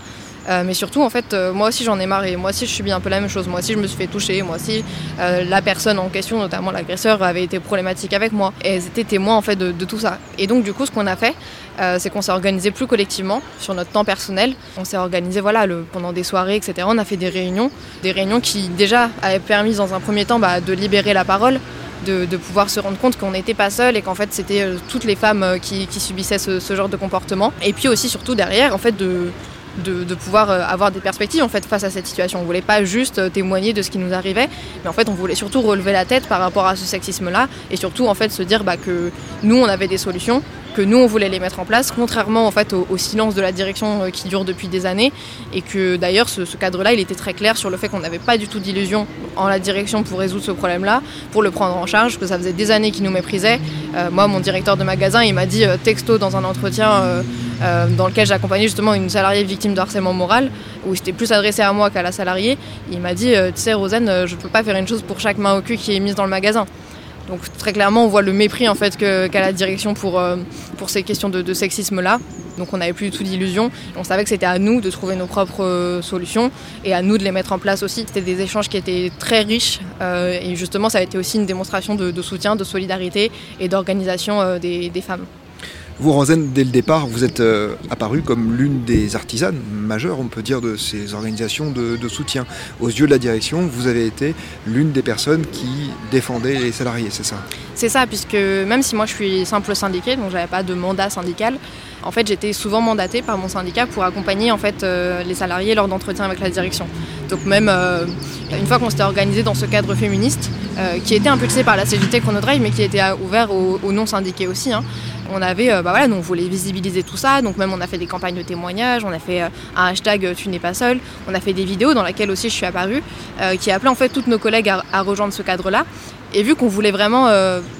euh, mais surtout, en fait, euh, moi aussi j'en ai marre et moi aussi je subis un peu la même chose. Moi aussi je me suis fait toucher, moi aussi euh, la personne en question, notamment l'agresseur, avait été problématique avec moi. Elles étaient témoins en fait de, tout ça. Et donc du coup, ce qu'on a fait, c'est qu'on s'est organisé plus collectivement sur notre temps personnel. On s'est organisé voilà, pendant des soirées, etc. On a fait des réunions, des réunions qui déjà avaient permis dans un premier temps bah, de libérer la parole. De, pouvoir se rendre compte qu'on n'était pas seul et qu'en fait c'était toutes les femmes qui, subissaient ce, ce, genre de comportement. Et puis aussi surtout derrière en fait de, de, pouvoir euh, avoir des perspectives en fait face à cette situation. On voulait pas juste euh, témoigner de ce qui nous arrivait, mais en fait on voulait surtout relever la tête par rapport à ce sexisme-là et surtout en fait se dire bah, que nous on avait des solutions, que nous on voulait les mettre en place, contrairement en fait au, silence de la direction euh, qui dure depuis des années et que d'ailleurs ce, cadre-là il était très clair sur le fait qu'on n'avait pas du tout d'illusion en la direction pour résoudre ce problème-là, pour le prendre en charge, que ça faisait des années qu'ils nous méprisaient. moi mon directeur de magasin il m'a dit texto dans un entretien euh, dans lequel j'accompagnais justement une salariée victime de harcèlement moral, où c'était plus adressé à moi qu'à la salariée. Il m'a dit, euh, tu sais Rosanne, euh, je ne peux pas faire une chose pour chaque main au cul qui est mise dans le magasin. Donc très clairement, on voit le mépris en fait qu'a la direction pour, pour ces questions de, sexisme-là. Donc on n'avait plus du tout d'illusions. On savait que c'était à nous de trouver nos propres solutions et à nous de les mettre en place aussi. C'était des échanges qui étaient très riches et justement ça a été aussi une démonstration de, soutien, de solidarité et d'organisation des femmes. Vous, Rosen, dès le départ, vous êtes euh, apparu comme l'une des artisanes majeures, on peut dire, de ces organisations de, soutien. Aux yeux de la direction, vous avez été l'une des personnes qui défendait les salariés, c'est ça? C'est ça, puisque même si moi je suis simple syndiqué, donc j'avais pas de mandat syndical, en fait, j'étais souvent mandatée par mon syndicat pour accompagner euh, les salariés lors d'entretiens avec la direction. Donc même euh, une fois qu'on s'était organisé dans ce cadre féministe, qui était impulsé par la CGT Chronodrive, mais qui était ouvert aux, non syndiqués aussi. Hein, on avait, euh, bah voilà, on voulait visibiliser tout ça, donc même on a fait des campagnes de témoignages, on a fait euh, un hashtag euh, Tu n'es pas seul, on a fait des vidéos dans lesquelles aussi je suis apparue, qui appelait en fait toutes nos collègues à, rejoindre ce cadre-là. Et vu qu'on voulait vraiment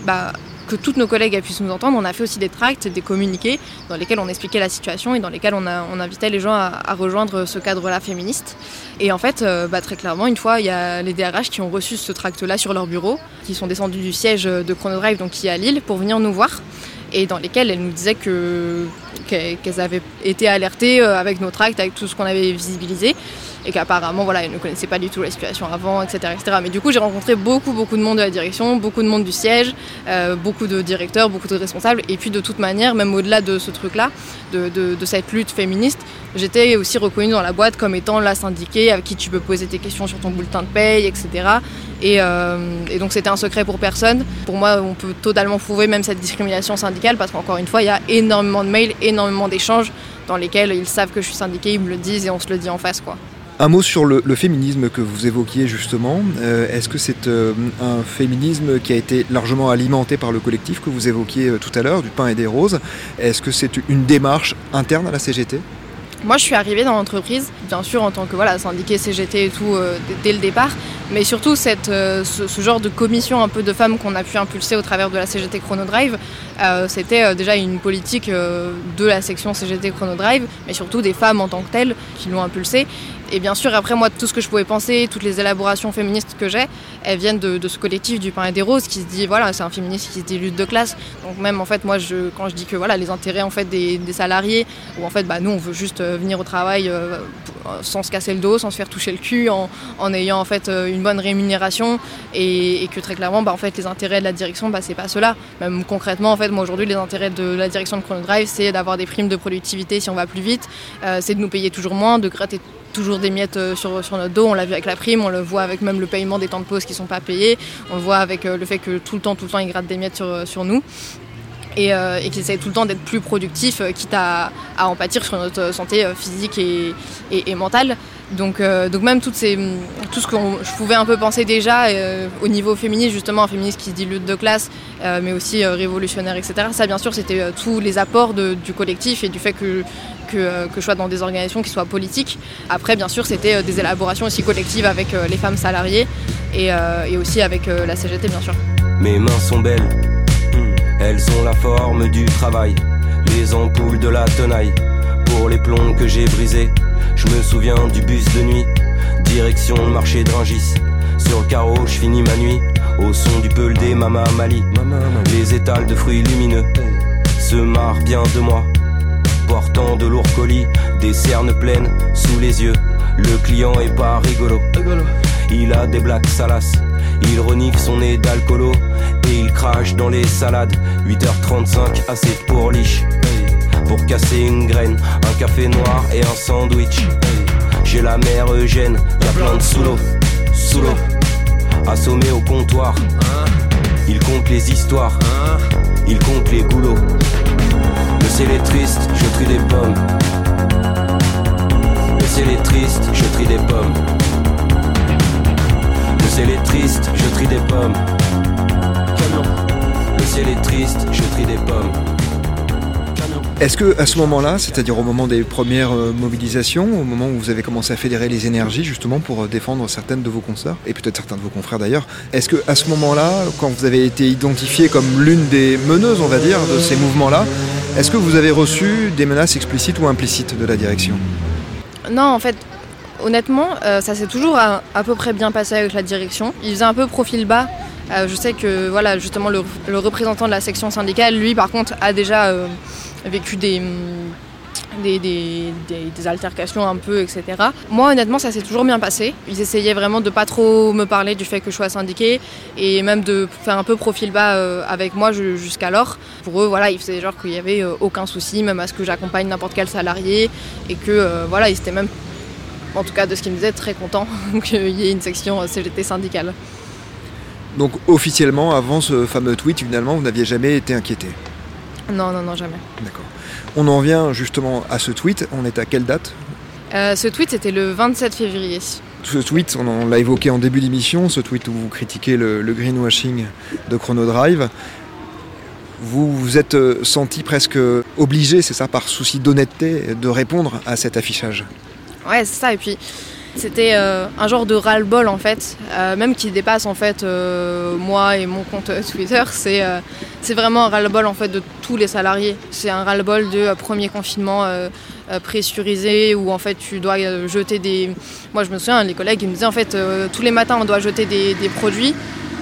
bah, que toutes nos collègues puissent nous entendre, on a fait aussi des tracts, des communiqués dans lesquels on expliquait la situation et dans lesquels on, invitait les gens à, rejoindre ce cadre-là féministe. Et en fait, bah, très clairement, une fois, il y a les DRH qui ont reçu ce tract-là sur leur bureau, qui sont descendus du siège de Chronodrive, donc qui est à Lille, pour venir nous voir et dans lesquelles elles nous disaient que qu'elles avaient été alertées euh, avec nos tracts, avec tout ce qu'on avait visibilisé, et qu'apparemment, voilà, elles ne connaissaient pas du tout la situation avant, etc. etc. Mais du coup, j'ai rencontré beaucoup, beaucoup de monde de la direction, beaucoup de monde du siège, euh, beaucoup de directeurs, beaucoup de responsables, et puis de toute manière, même au-delà de ce truc-là, de, de, cette lutte féministe, j'étais aussi reconnue dans la boîte comme étant la syndiquée à qui tu peux poser tes questions sur ton bulletin de paye, etc. Euh, et, donc c'était un secret pour personne. Pour moi, on peut totalement prouver même cette discrimination parce qu'encore une fois, il y a énormément de mails, énormément d'échanges dans lesquels ils savent que je suis syndiquée, ils me le disent et on se le dit en face. quoi. Un mot sur le, féminisme que vous évoquiez justement. Euh, est-ce que c'est euh, un féminisme qui a été largement alimenté par le collectif que vous évoquiez tout à l'heure, du pain et des roses? Est-ce que c'est une démarche interne à la CGT moi, je suis arrivée dans l'entreprise, bien sûr, en tant que voilà, syndiqué CGT et tout, dès le départ. Mais surtout, euh, ce, genre de commission un peu de femmes qu'on a pu impulser au travers de la CGT Chronodrive, euh, c'était euh, déjà une politique de la section CGT Chronodrive, mais surtout des femmes en tant que telles qui l'ont impulsé. Et bien sûr, après moi, tout ce que je pouvais penser, toutes les élaborations féministes que j'ai, elles viennent de, ce collectif du pain et des roses qui se dit, voilà, c'est un féministe qui se dit lutte de classe. Donc même en fait, moi, quand je dis que voilà, les intérêts en fait des, salariés, ou en fait, bah, nous, on veut juste venir au travail sans se casser le dos, sans se faire toucher le cul, en, ayant en fait une bonne rémunération et, que très clairement, bah, en fait, les intérêts de la direction, bah, c'est pas cela. Même concrètement, en fait, moi aujourd'hui, les intérêts de la direction de Chronodrive, c'est d'avoir des primes de productivité si on va plus vite, euh, c'est de nous payer toujours moins, de gratter toujours des miettes euh, sur, sur notre dos. On l'a vu avec la prime, on le voit avec même le paiement des temps de pause qui sont pas payés. On le voit avec euh, le fait que tout le temps, tout le temps, ils grattent des miettes sur, sur nous. Et, qu'ils essayent tout le temps d'être plus productifs, quitte à, à, en pâtir sur notre santé physique et, et, mentale. Donc, euh, donc même toutes ces, tout ce que je pouvais un peu penser déjà euh, au niveau féministe, justement, un féministe qui se dit lutte de classe, euh, mais aussi révolutionnaire, etc. Ça, bien sûr, c'était tous les apports du collectif et du fait que, que, je sois dans des organisations qui soient politiques. Après, bien sûr, c'était des élaborations aussi collectives avec les femmes salariées et, et aussi avec la CGT, bien sûr. Mes mains sont belles Elles ont la forme du travail, les ampoules de la tenaille. Pour les plombs que j'ai brisés, je me souviens du bus de nuit, direction le marché de Rungis. Sur le carreau, je finis ma nuit, au son du peul des Mama Mali. Les étals de fruits lumineux se marrent bien de moi, portant de lourds colis, des cernes pleines sous les yeux. Le client est pas rigolo. Il a des blagues salaces. Il renifle son nez d'alcoolo et il crache dans les salades. 8h35, assez pour liche. Pour casser une graine, un café noir et un sandwich. J'ai la mère Eugène, y'a plein de sous l'eau, sous l'eau. Assommé au comptoir. Il compte les histoires, il compte les goulots. Le ciel est triste, je trie des pommes. Le ciel est triste, je trie des pommes. Le ciel est triste, je trie des pommes. Le ciel est triste, je trie des pommes. Est-ce que à ce moment-là, c'est-à-dire au moment des premières euh, mobilisations, au moment où vous avez commencé à fédérer les énergies justement pour euh, défendre certaines de vos consoeurs et peut-être certains de vos confrères d'ailleurs, est-ce que à ce moment-là, quand vous avez été identifié comme l'une des meneuses, on va dire, de ces mouvements-là, est-ce que vous avez reçu des menaces explicites ou implicites de la direction? Non, en fait, honnêtement, euh, ça s'est toujours à, peu près bien passé avec la direction. Ils faisaient un peu profil bas. Euh, je sais que voilà, justement le, représentant de la section syndicale, lui par contre, a déjà euh, vécu des, hum, des, altercations un peu, etc. Moi honnêtement ça s'est toujours bien passé. Ils essayaient vraiment de pas trop me parler du fait que je sois syndiquée et même de faire un peu profil bas avec moi ju- jusqu'alors. Pour eux voilà, ils faisaient genre qu'il y avait aucun souci même à ce que j'accompagne n'importe quel salarié et que voilà, ils étaient même en tout cas de ce qu'ils me disaient très contents qu'il y ait une section CGT syndicale. Donc officiellement, avant ce fameux tweet, finalement, vous n'aviez jamais été inquiété. Non, non, non, jamais. D'accord. On en vient justement à ce tweet. On est à quelle date Euh, ce tweet, c'était le 27 février. Ce tweet, on l'a évoqué en début d'émission, ce tweet où vous critiquez le, le greenwashing de Chronodrive. Vous vous êtes euh, senti presque obligé, c'est ça, par souci d'honnêteté, de répondre à cet affichage. Ouais, c'est ça. Et puis, c'était euh, un genre de ras-le-bol, en fait, euh, même qui dépasse, en fait, euh, moi et mon compte Twitter. C'est vraiment un ras-le-bol, en fait, de tous les salariés. C'est un ras-le-bol de premier confinement pressurisé où, en fait, tu dois jeter des... Moi, je me souviens, les collègues, ils me disaient, en fait, tous les matins, on doit jeter des, produits.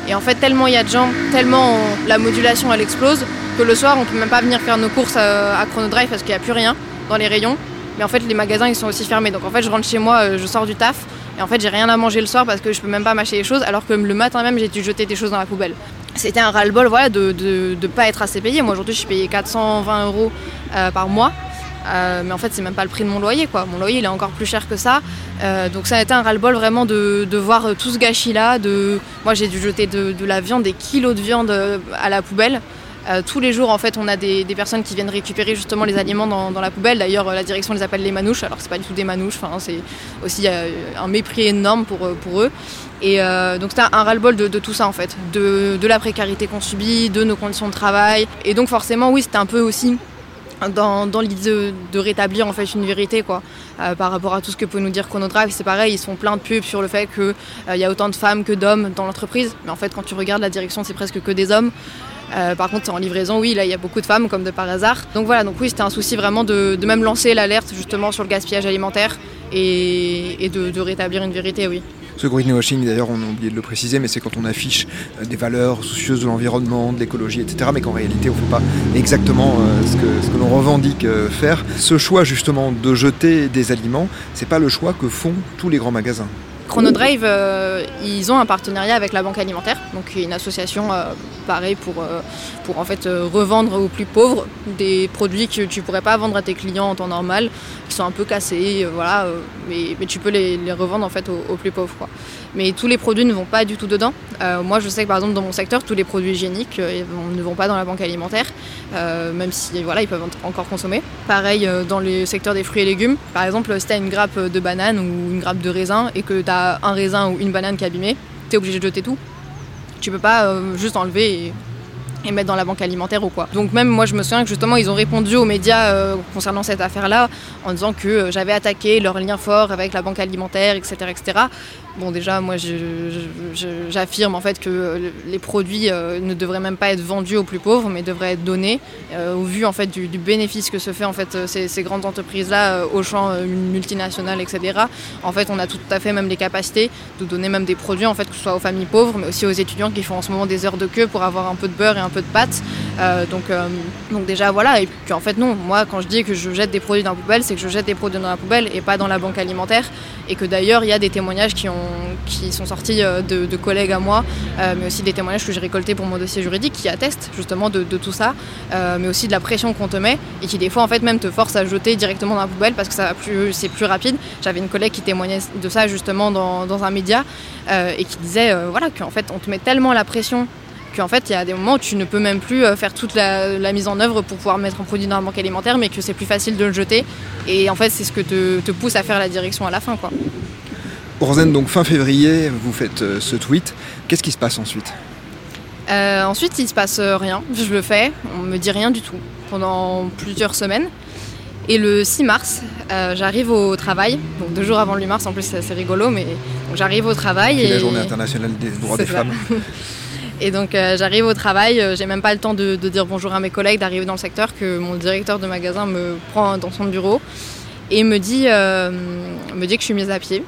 Et en fait, tellement il y a de gens, tellement la modulation, elle explose, que le soir, on peut même pas venir faire nos courses à, à Chronodrive parce qu'il n'y a plus rien dans les rayons. Mais en fait, les magasins, ils sont aussi fermés. Donc en fait, je rentre chez moi, euh, je sors du taf. Et en fait, j'ai rien à manger le soir parce que je peux même pas mâcher les choses. Alors que le matin même, j'ai dû jeter des choses dans la poubelle. C'était un ras-le-bol de ne pas être assez payé. Moi, aujourd'hui, je suis payée 420 euros euh, par mois. Euh, mais en fait, c'est même pas le prix de mon loyer. Quoi. Mon loyer, il est encore plus cher que ça. Donc ça a été un ras-le-bol vraiment de, voir tout ce gâchis-là. De... Moi, j'ai dû jeter de, la viande, des kilos de viande à la poubelle. Euh, tous les jours, en fait, on a des, personnes qui viennent récupérer justement les aliments dans, la poubelle. D'ailleurs, la direction les appelle les manouches. Alors, c'est pas du tout des manouches. Enfin, c'est aussi euh, un mépris énorme pour, euh, eux. Et donc, c'était un ras-le-bol de, tout ça, en fait, de, la précarité qu'on subit, de nos conditions de travail. Et donc, forcément, oui, c'était un peu aussi dans, l'idée de, rétablir en fait une vérité quoi par rapport à tout ce que peut nous dire Chronodrive c'est pareil ils sont plein de pubs sur le fait que euh, il y a autant de femmes que d'hommes dans l'entreprise mais en fait quand tu regardes la direction c'est presque que des hommes Euh, par contre en livraison oui là il y a beaucoup de femmes comme de par hasard donc voilà donc oui c'était un souci vraiment de, même lancer l'alerte justement sur le gaspillage alimentaire et, de, rétablir une vérité oui Ce greenwashing, d'ailleurs, on a oublié de le préciser, mais c'est quand on affiche euh, des valeurs soucieuses de l'environnement, de l'écologie, etc., mais qu'en réalité, on ne fait pas exactement euh, ce que, ce que l'on revendique faire. Ce choix, justement, de jeter des aliments, c'est pas le choix que font tous les grands magasins. Chronodrive, euh, ils ont un partenariat avec la Banque Alimentaire, donc une association euh, pareil pour, euh, pour en fait euh, revendre aux plus pauvres des produits que tu pourrais pas vendre à tes clients en temps normal, qui sont un peu cassés, euh, voilà, mais, mais tu peux les, les revendre en fait aux, plus pauvres quoi. Mais tous les produits ne vont pas du tout dedans. Moi je sais que par exemple dans mon secteur, tous les produits hygiéniques ne vont pas dans la Banque Alimentaire, même si voilà ils peuvent encore consommer. Pareil dans le secteur des fruits et légumes, par exemple si tu as une grappe de banane ou une grappe de raisin et que tu un raisin ou une banane qui est abîmée, tu es obligé de jeter tout. Tu peux pas euh, juste enlever et, et mettre dans la banque alimentaire ou quoi. Donc même moi je me souviens que justement ils ont répondu aux médias euh, concernant cette affaire-là en disant que euh, j'avais attaqué leur lien fort avec la banque alimentaire, etc. etc. Bon déjà moi j'affirme en fait que les produits euh, ne devraient même pas être vendus aux plus pauvres mais devraient être donnés au vu en fait du, bénéfice que se fait en fait ces, grandes entreprises là au champ multinational etc. En fait on a tout à fait même les capacités de donner même des produits en fait que ce soit aux familles pauvres mais aussi aux étudiants qui font en ce moment des heures de queue pour avoir un peu de beurre et un peu de pâte. Euh, donc, euh, donc déjà voilà, et puis en fait non, moi quand je dis que je jette des produits dans la poubelle, c'est que je jette des produits dans la poubelle et pas dans la banque alimentaire. Et que d'ailleurs il y a des témoignages qui, ont, qui sont sortis euh, de, collègues à moi, mais aussi des témoignages que j'ai récoltés pour mon dossier juridique qui attestent justement de, tout ça, mais aussi de la pression qu'on te met et qui des fois en fait même te force à jeter directement dans la poubelle parce que c'est plus rapide. J'avais une collègue qui témoignait de ça justement dans, un média et qui disait voilà qu'en fait on te met tellement la pression qu'en fait, il y a des moments où tu ne peux même plus euh, faire toute la, mise en œuvre pour pouvoir mettre un produit dans la banque alimentaire, mais que c'est plus facile de le jeter. Et en fait, c'est ce que te, pousse à faire la direction à la fin. Quoi. Donc fin février, vous faites euh, ce tweet. Qu'est-ce qui se passe ensuite? Euh, Ensuite, il se passe rien. Je le fais, on me dit rien du tout pendant plusieurs semaines. Et le 6 mars, j'arrive au travail, donc deux jours avant le 8 mars, en plus c'est assez rigolo, mais j'arrive au travail. Et la journée internationale des droits des femmes. Et donc euh, j'arrive au travail, euh, j'ai même pas le temps de, dire bonjour à mes collègues, d'arriver dans le secteur, que mon directeur de magasin me prend dans son bureau et me dit, euh, me dit que je suis mise à pied.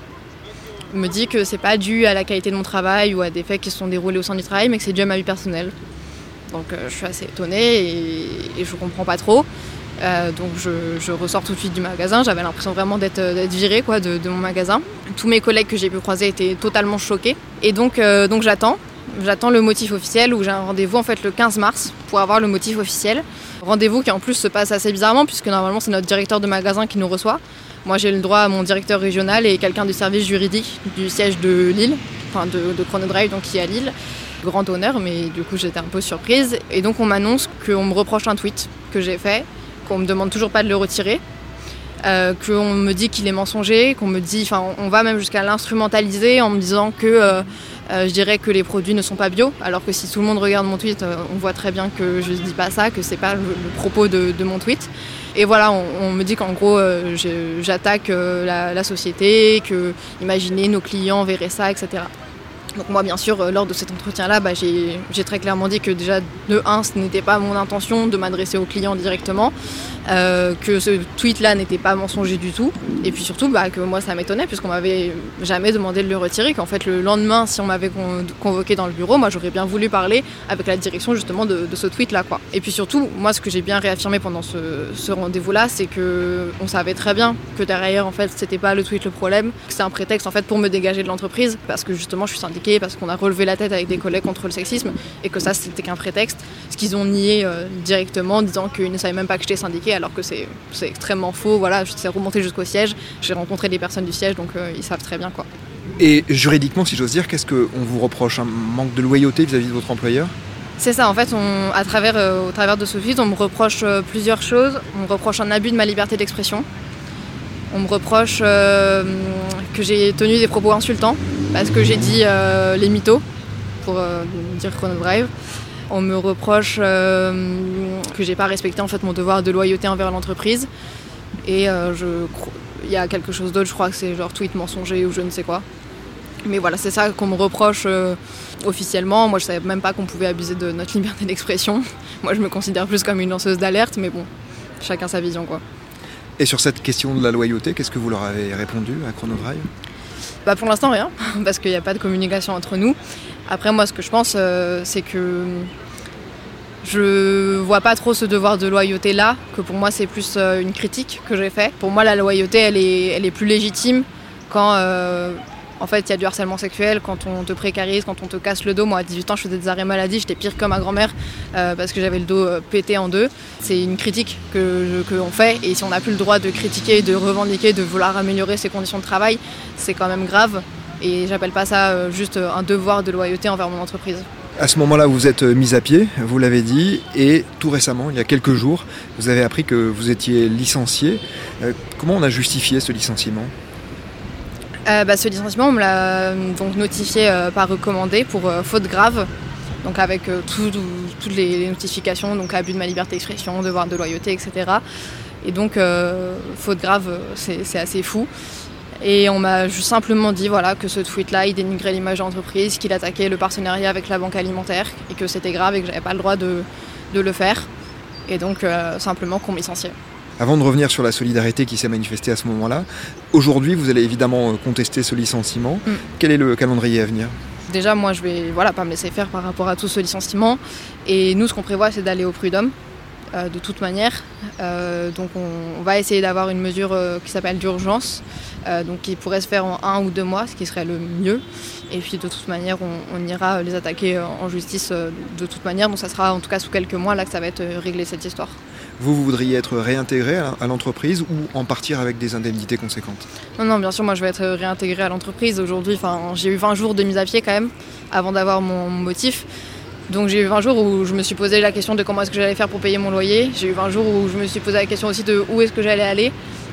Me dit que c'est pas dû à la qualité de mon travail ou à des faits qui se sont déroulés au sein du travail, mais que c'est dû à ma vie personnelle. Donc je suis assez étonnée et, et je comprends pas trop. donc je, ressors tout de suite du magasin. J'avais l'impression vraiment d'être virée quoi, de, de, mon magasin. Tous mes collègues que j'ai pu croiser étaient totalement choqués. Et donc, donc j'attends. J'attends le motif officiel où j'ai un rendez-vous en fait le 15 mars pour avoir le motif officiel. Rendez-vous qui en plus se passe assez bizarrement puisque normalement c'est notre directeur de magasin qui nous reçoit. Moi j'ai le droit à mon directeur régional et quelqu'un du service juridique du siège de Lille, enfin de, de Chronodrive donc qui est à Lille. Grand honneur mais du coup j'étais un peu surprise et donc on m'annonce qu'on me reproche un tweet que j'ai fait, qu'on me demande toujours pas de le retirer. Euh, qu'on me dit qu'il est mensonger, qu'on me dit, enfin, on va même jusqu'à l'instrumentaliser en me disant que euh, euh, je dirais que les produits ne sont pas bio, alors que si tout le monde regarde mon tweet, on voit très bien que je ne dis pas ça, que c'est pas le, propos de, mon tweet. Et voilà, on, me dit qu'en gros, euh, j'attaque la, la, société, que imaginez nos clients verraient ça, etc. Donc moi, bien sûr, euh, lors de cet entretien-là, bah, j'ai très clairement dit que déjà, de 1, ce n'était pas mon intention de m'adresser aux clients directement, euh, que ce tweet-là n'était pas mensonger du tout, et puis surtout bah, que moi, ça m'étonnait, puisqu'on m'avait jamais demandé de le retirer, qu'en fait, le lendemain, si on m'avait convoqué dans le bureau, moi, j'aurais bien voulu parler avec la direction justement de, ce tweet-là. Et puis surtout, moi, ce que j'ai bien réaffirmé pendant ce, rendez-vous-là, c'est que on savait très bien que derrière, en fait, c'était pas le tweet le problème, que c'est un prétexte en fait pour me dégager de l'entreprise, parce que justement, je suis syndiquée parce qu'on a relevé la tête avec des collègues contre le sexisme et que ça c'était qu'un prétexte. Ce qu'ils ont nié euh, directement en disant qu'ils ne savaient même pas que j'étais syndiqué alors que c'est extrêmement faux. Voilà, c'est remonté jusqu'au siège. J'ai rencontré des personnes du siège donc euh, ils savent très bien quoi. Et juridiquement, si j'ose dire, qu'est-ce qu'on vous reproche Un manque de loyauté vis-à-vis de votre employeur? C'est ça, en fait, on, à travers, euh, au travers de ce on me reproche plusieurs choses. On me reproche un abus de ma liberté d'expression. On me reproche que j'ai tenu des propos insultants parce que j'ai dit euh, les mythos, pour euh, dire Chrono Drive. On me reproche euh, que j'ai pas respecté en fait mon devoir de loyauté envers l'entreprise. Et il y a quelque chose d'autre, je crois que c'est genre tweet mensonger ou je ne sais quoi. Mais voilà, c'est ça qu'on me reproche officiellement. Moi, je savais même pas qu'on pouvait abuser de notre liberté d'expression. Moi, je me considère plus comme une lanceuse d'alerte, mais bon, chacun sa vision, quoi. Et sur cette question de la loyauté, qu'est-ce que vous leur avez répondu à Chronodrive bah Pour l'instant, rien, parce qu'il n'y a pas de communication entre nous. Après, moi, ce que je pense, euh, c'est que je vois pas trop ce devoir de loyauté là, que pour moi, c'est plus euh, une critique que j'ai fait. Pour moi, la loyauté, elle est, elle est plus légitime quand euh, en fait, il y a du harcèlement sexuel quand on te précarise, quand on te casse le dos. Moi, à 18 ans, je faisais des arrêts maladie, j'étais pire que ma grand-mère euh, parce que j'avais le dos euh, pété en deux. C'est une critique que qu'on fait et si on n'a plus le droit de critiquer, de revendiquer, de vouloir améliorer ses conditions de travail, c'est quand même grave. Et j'appelle pas ça euh, juste un devoir de loyauté envers mon entreprise. À ce moment-là, vous êtes mise à pied, vous l'avez dit, et tout récemment, il y a quelques jours, vous avez appris que vous étiez licencié. comment on a justifié ce licenciement? Euh, bah, ce licenciement, on me l'a donc notifié euh, par recommandé pour euh, faute grave, donc avec toutes les, notifications, donc abus de ma liberté d'expression, devoir de loyauté, etc. Et donc, faute grave, c'est assez fou. Et on m'a simplement dit voilà, que ce tweet-là, il dénigrait l'image de l'entreprise, qu'il attaquait le partenariat avec la banque alimentaire et que c'était grave et que j'avais pas le droit de, de, le faire. Et donc euh, simplement qu'on licenciait. Avant de revenir sur la solidarité qui s'est manifestée à ce moment-là, aujourd'hui vous allez évidemment euh, contester ce licenciement. Mm. Quel est le calendrier à venir? Déjà, moi, je vais voilà, pas me laisser faire par rapport à tout ce licenciement. Et nous, ce qu'on prévoit, c'est d'aller au prud'homme. Euh, de toute manière. Euh, donc on, va essayer d'avoir une mesure euh, qui s'appelle d'urgence, donc qui pourrait se faire en un ou deux mois, ce qui serait le mieux. Et puis de toute manière, on, ira les attaquer en justice de toute manière. Donc ça sera en tout cas sous quelques mois là que ça va être réglé cette histoire. Vous, vous voudriez être réintégré à l'entreprise ou en partir avec des indemnités conséquentes? Non, non, bien sûr, moi je vais être réintégré à l'entreprise. Aujourd'hui, j'ai eu 20 jours de mise à pied quand même avant d'avoir mon motif. Donc j'ai eu 20 jours où je me suis posé la question de comment est-ce que j'allais faire pour payer mon loyer. J'ai eu 20 jours où je me suis posé la question aussi de où est-ce que j'allais aller.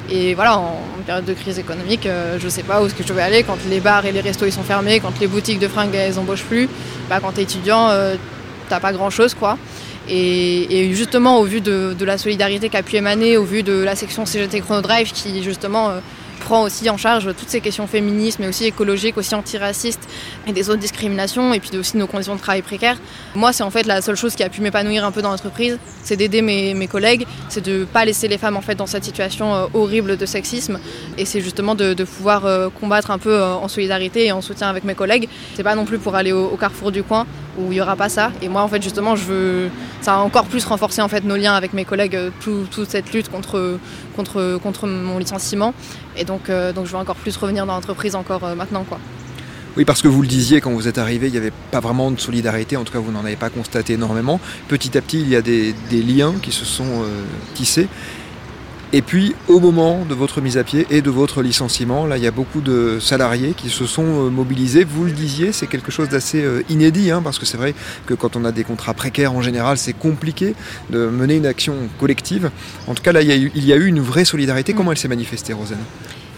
Et voilà, en, période de crise économique, euh, je sais pas où est-ce que je vais aller. Quand les bars et les restos ils sont fermés, quand les boutiques de fringues elles embauchent plus, bah, quand t'es étudiant, euh, t'as pas grand-chose quoi. Et, justement, au vu de, la solidarité qui a pu émaner, au vu de la section CGT Chronodrive qui justement euh, prend aussi en charge toutes ces questions féministes, mais aussi écologiques, aussi antiracistes et des autres discriminations, et puis aussi nos conditions de travail précaires. Moi, c'est en fait la seule chose qui a pu m'épanouir un peu dans l'entreprise, c'est d'aider mes, collègues, c'est de ne pas laisser les femmes en fait dans cette situation euh, horrible de sexisme, et c'est justement de, pouvoir euh, combattre un peu euh, en solidarité et en soutien avec mes collègues. C'est pas non plus pour aller au, carrefour du coin où il y aura pas ça. Et moi, en fait, justement, je veux, ça a encore plus renforcé en fait nos liens avec mes collègues, toute cette lutte contre contre contre mon licenciement. Et donc, donc je vais encore plus revenir dans l'entreprise encore maintenant. Quoi. Oui, parce que vous le disiez, quand vous êtes arrivé, il n'y avait pas vraiment de solidarité, en tout cas vous n'en avez pas constaté énormément. Petit à petit, il y a des, liens qui se sont euh, tissés. Et puis, au moment de votre mise à pied et de votre licenciement, là, il y a beaucoup de salariés qui se sont mobilisés. Vous le disiez, c'est quelque chose d'assez inédit, hein, parce que c'est vrai que quand on a des contrats précaires, en général, c'est compliqué de mener une action collective. En tout cas, là, il y a eu, il y a eu une vraie solidarité. Comment elle s'est manifestée, Rosanne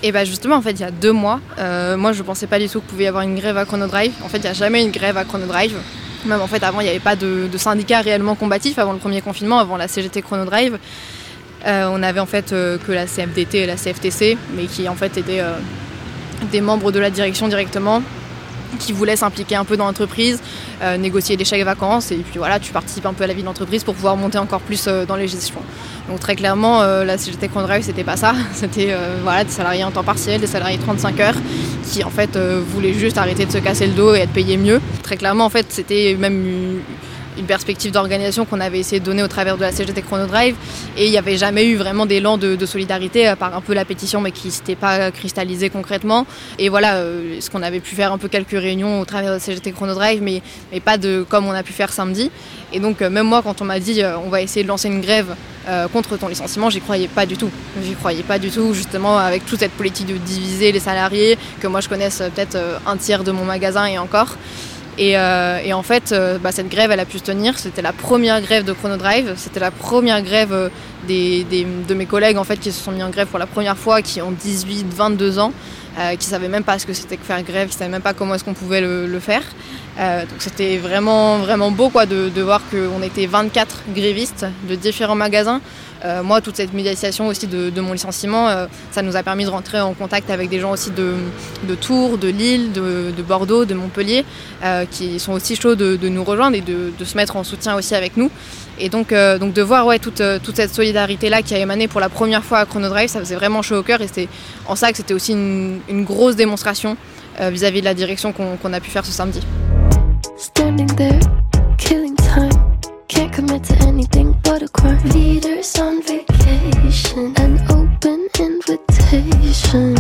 et bah justement, en fait, il y a deux mois, euh, moi je pensais pas du tout qu'il pouvait y avoir une grève à Chronodrive. En fait, il n'y a jamais une grève à Chronodrive. Même en fait, avant, il n'y avait pas de, syndicat réellement combatif avant le premier confinement, avant la CGT Chronodrive. Euh, on avait en fait euh, que la CFDT et la CFTC, mais qui en fait étaient des membres de la direction directement qui voulaient s'impliquer un peu dans l'entreprise, négocier des chèques vacances, et puis voilà, tu participes un peu à la vie de l'entreprise pour pouvoir monter encore plus dans les gestions. Donc très clairement, euh, la CGT Drive, c'était pas ça. C'était euh, voilà, des salariés en temps partiel, des salariés 35 heures, qui en fait euh, voulaient juste arrêter de se casser le dos et être payés mieux. Très clairement, en fait, c'était même une perspective d'organisation qu'on avait essayé de donner au travers de la CGT Drive. Et il n'y avait jamais eu vraiment d'élan de, solidarité, à part un peu la pétition, mais qui ne s'était pas cristallisée concrètement. Et voilà, ce qu'on avait pu faire un peu quelques réunions au travers de la CGT Drive, mais, mais pas de comme on a pu faire samedi. Et donc, même moi, quand on m'a dit on va essayer de lancer une grève euh, contre ton licenciement, j'y croyais pas du tout. J'y croyais pas du tout, justement, avec toute cette politique de diviser les salariés, que moi je connaisse euh, peut-être euh, un tiers de mon magasin et encore. Et, en fait, bah, cette grève, elle a pu se tenir. C'était la première grève de Chronodrive. C'était la première grève de mes collègues en fait, qui se sont mis en grève pour la première fois, qui ont 18, 22 ans, qui ne savaient même pas ce que c'était que faire grève, qui ne savaient même pas comment est-ce qu'on pouvait le, faire. donc c'était vraiment, vraiment beau quoi, de voir qu'on était 24 grévistes de différents magasins euh, moi, toute cette médiation aussi de, mon licenciement, euh, ça nous a permis de rentrer en contact avec des gens aussi de, Tours, de Lille, de, Bordeaux, de Montpellier, euh, qui sont aussi chauds de, nous rejoindre et de, se mettre en soutien aussi avec nous. Et donc, donc de voir ouais, toute, cette solidarité-là qui a émané pour la première fois à Chronodrive, ça faisait vraiment chaud au cœur et c'était en ça que c'était aussi une, grosse démonstration vis-à-vis de la direction qu'on a pu faire ce samedi. Can't to anything but a crime. Leaders on vacation, an open invitation.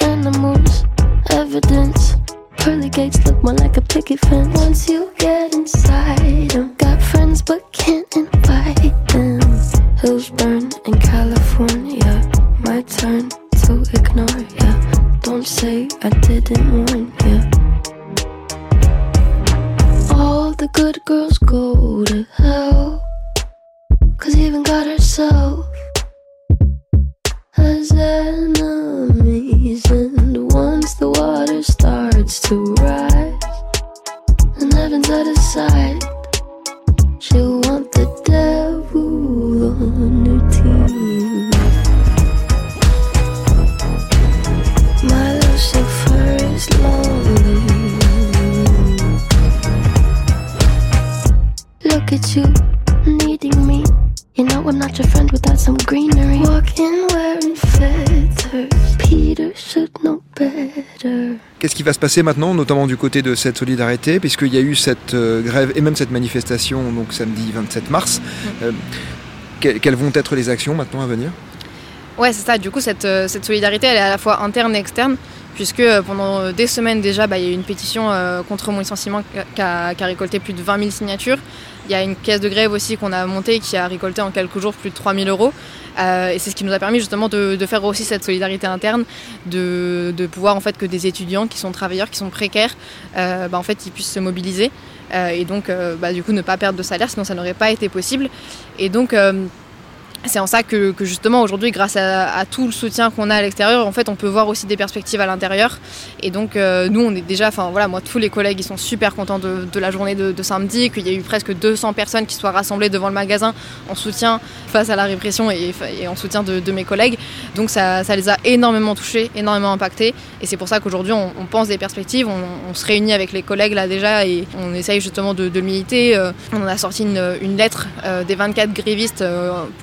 Animals, evidence. Pearly gates look more like a picket fence. Once you get inside them, got friends but can't invite them. Hills burn in California. My turn to ignore ya. Don't say I didn't warn ya all the good girls go to hell. Cause even God herself has enemies, and once the water starts to rise, and heaven's out of sight, she'll want the devil on her team. My love, she first love. Qu'est-ce qui va se passer maintenant, notamment du côté de cette solidarité, puisqu'il y a eu cette euh, grève et même cette manifestation donc samedi 27 mars. Euh, quelles vont être les actions maintenant à venir? Ouais, c'est ça. Du coup, cette, euh, cette, solidarité, elle est à la fois interne et externe, puisque pendant des semaines déjà, bah, il y a eu une pétition contre mon licenciement qui a, récolté plus de 20 000 signatures. Il y a une caisse de grève aussi qu'on a montée qui a récolté en quelques jours plus de 3 000 euros. Euh, et c'est ce qui nous a permis justement de, faire aussi cette solidarité interne, de, pouvoir en fait que des étudiants qui sont travailleurs, qui sont précaires, euh, bah, en fait, ils puissent se mobiliser. Euh, et donc, bah, du coup, ne pas perdre de salaire, sinon ça n'aurait pas été possible. Et donc, c'est en ça que, justement aujourd'hui, grâce à, tout le soutien qu'on a à l'extérieur, en fait, on peut voir aussi des perspectives à l'intérieur. Et donc, euh, nous, on est déjà, enfin voilà, moi, tous les collègues, ils sont super contents de, la journée de, samedi, qu'il y a eu presque 200 personnes qui soient rassemblées devant le magasin en soutien face à la répression et, en soutien de, mes collègues. Donc, ça, ça les a énormément touchés, énormément impactés. Et c'est pour ça qu'aujourd'hui, on, pense des perspectives, on, se réunit avec les collègues là déjà et on essaye justement de, militer. Euh, On a sorti une, lettre euh, des 24 grévistes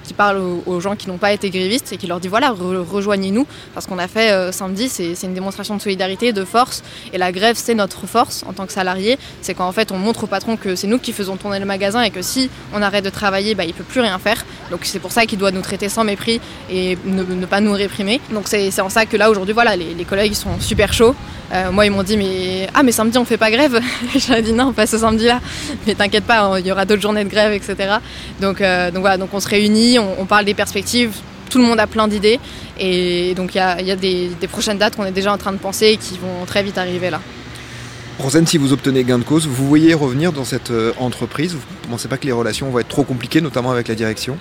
qui aux, gens qui n'ont pas été grévistes et qui leur dit voilà, re- rejoignez-nous. Parce qu'on a fait euh, samedi, c'est une démonstration de solidarité, de force. Et la grève, c'est notre force en tant que salarié. C'est qu'en fait, on montre au patron que c'est nous qui faisons tourner le magasin et que si on arrête de travailler, bah, il peut plus rien faire. Donc c'est pour ça qu'il doit nous traiter sans mépris et ne, pas nous réprimer. Donc c'est en ça que là, aujourd'hui, voilà, les, collègues sont super chauds. Euh, moi, ils m'ont dit, mais ah, mais samedi, on fait pas grève. J'aurais dit non, pas ce samedi-là. Mais t'inquiète pas, il y aura d'autres journées de grève, etc. Donc, euh, donc voilà, donc on se réunit, on, on parle des perspectives. Tout le monde a plein d'idées. Et donc, il y a, des prochaines dates qu'on est déjà en train de penser et qui vont très vite arriver là. Rosen, si vous obtenez gain de cause, vous voyez revenir dans cette euh, entreprise Vous ne pensez pas que les relations vont être trop compliquées, notamment avec la direction?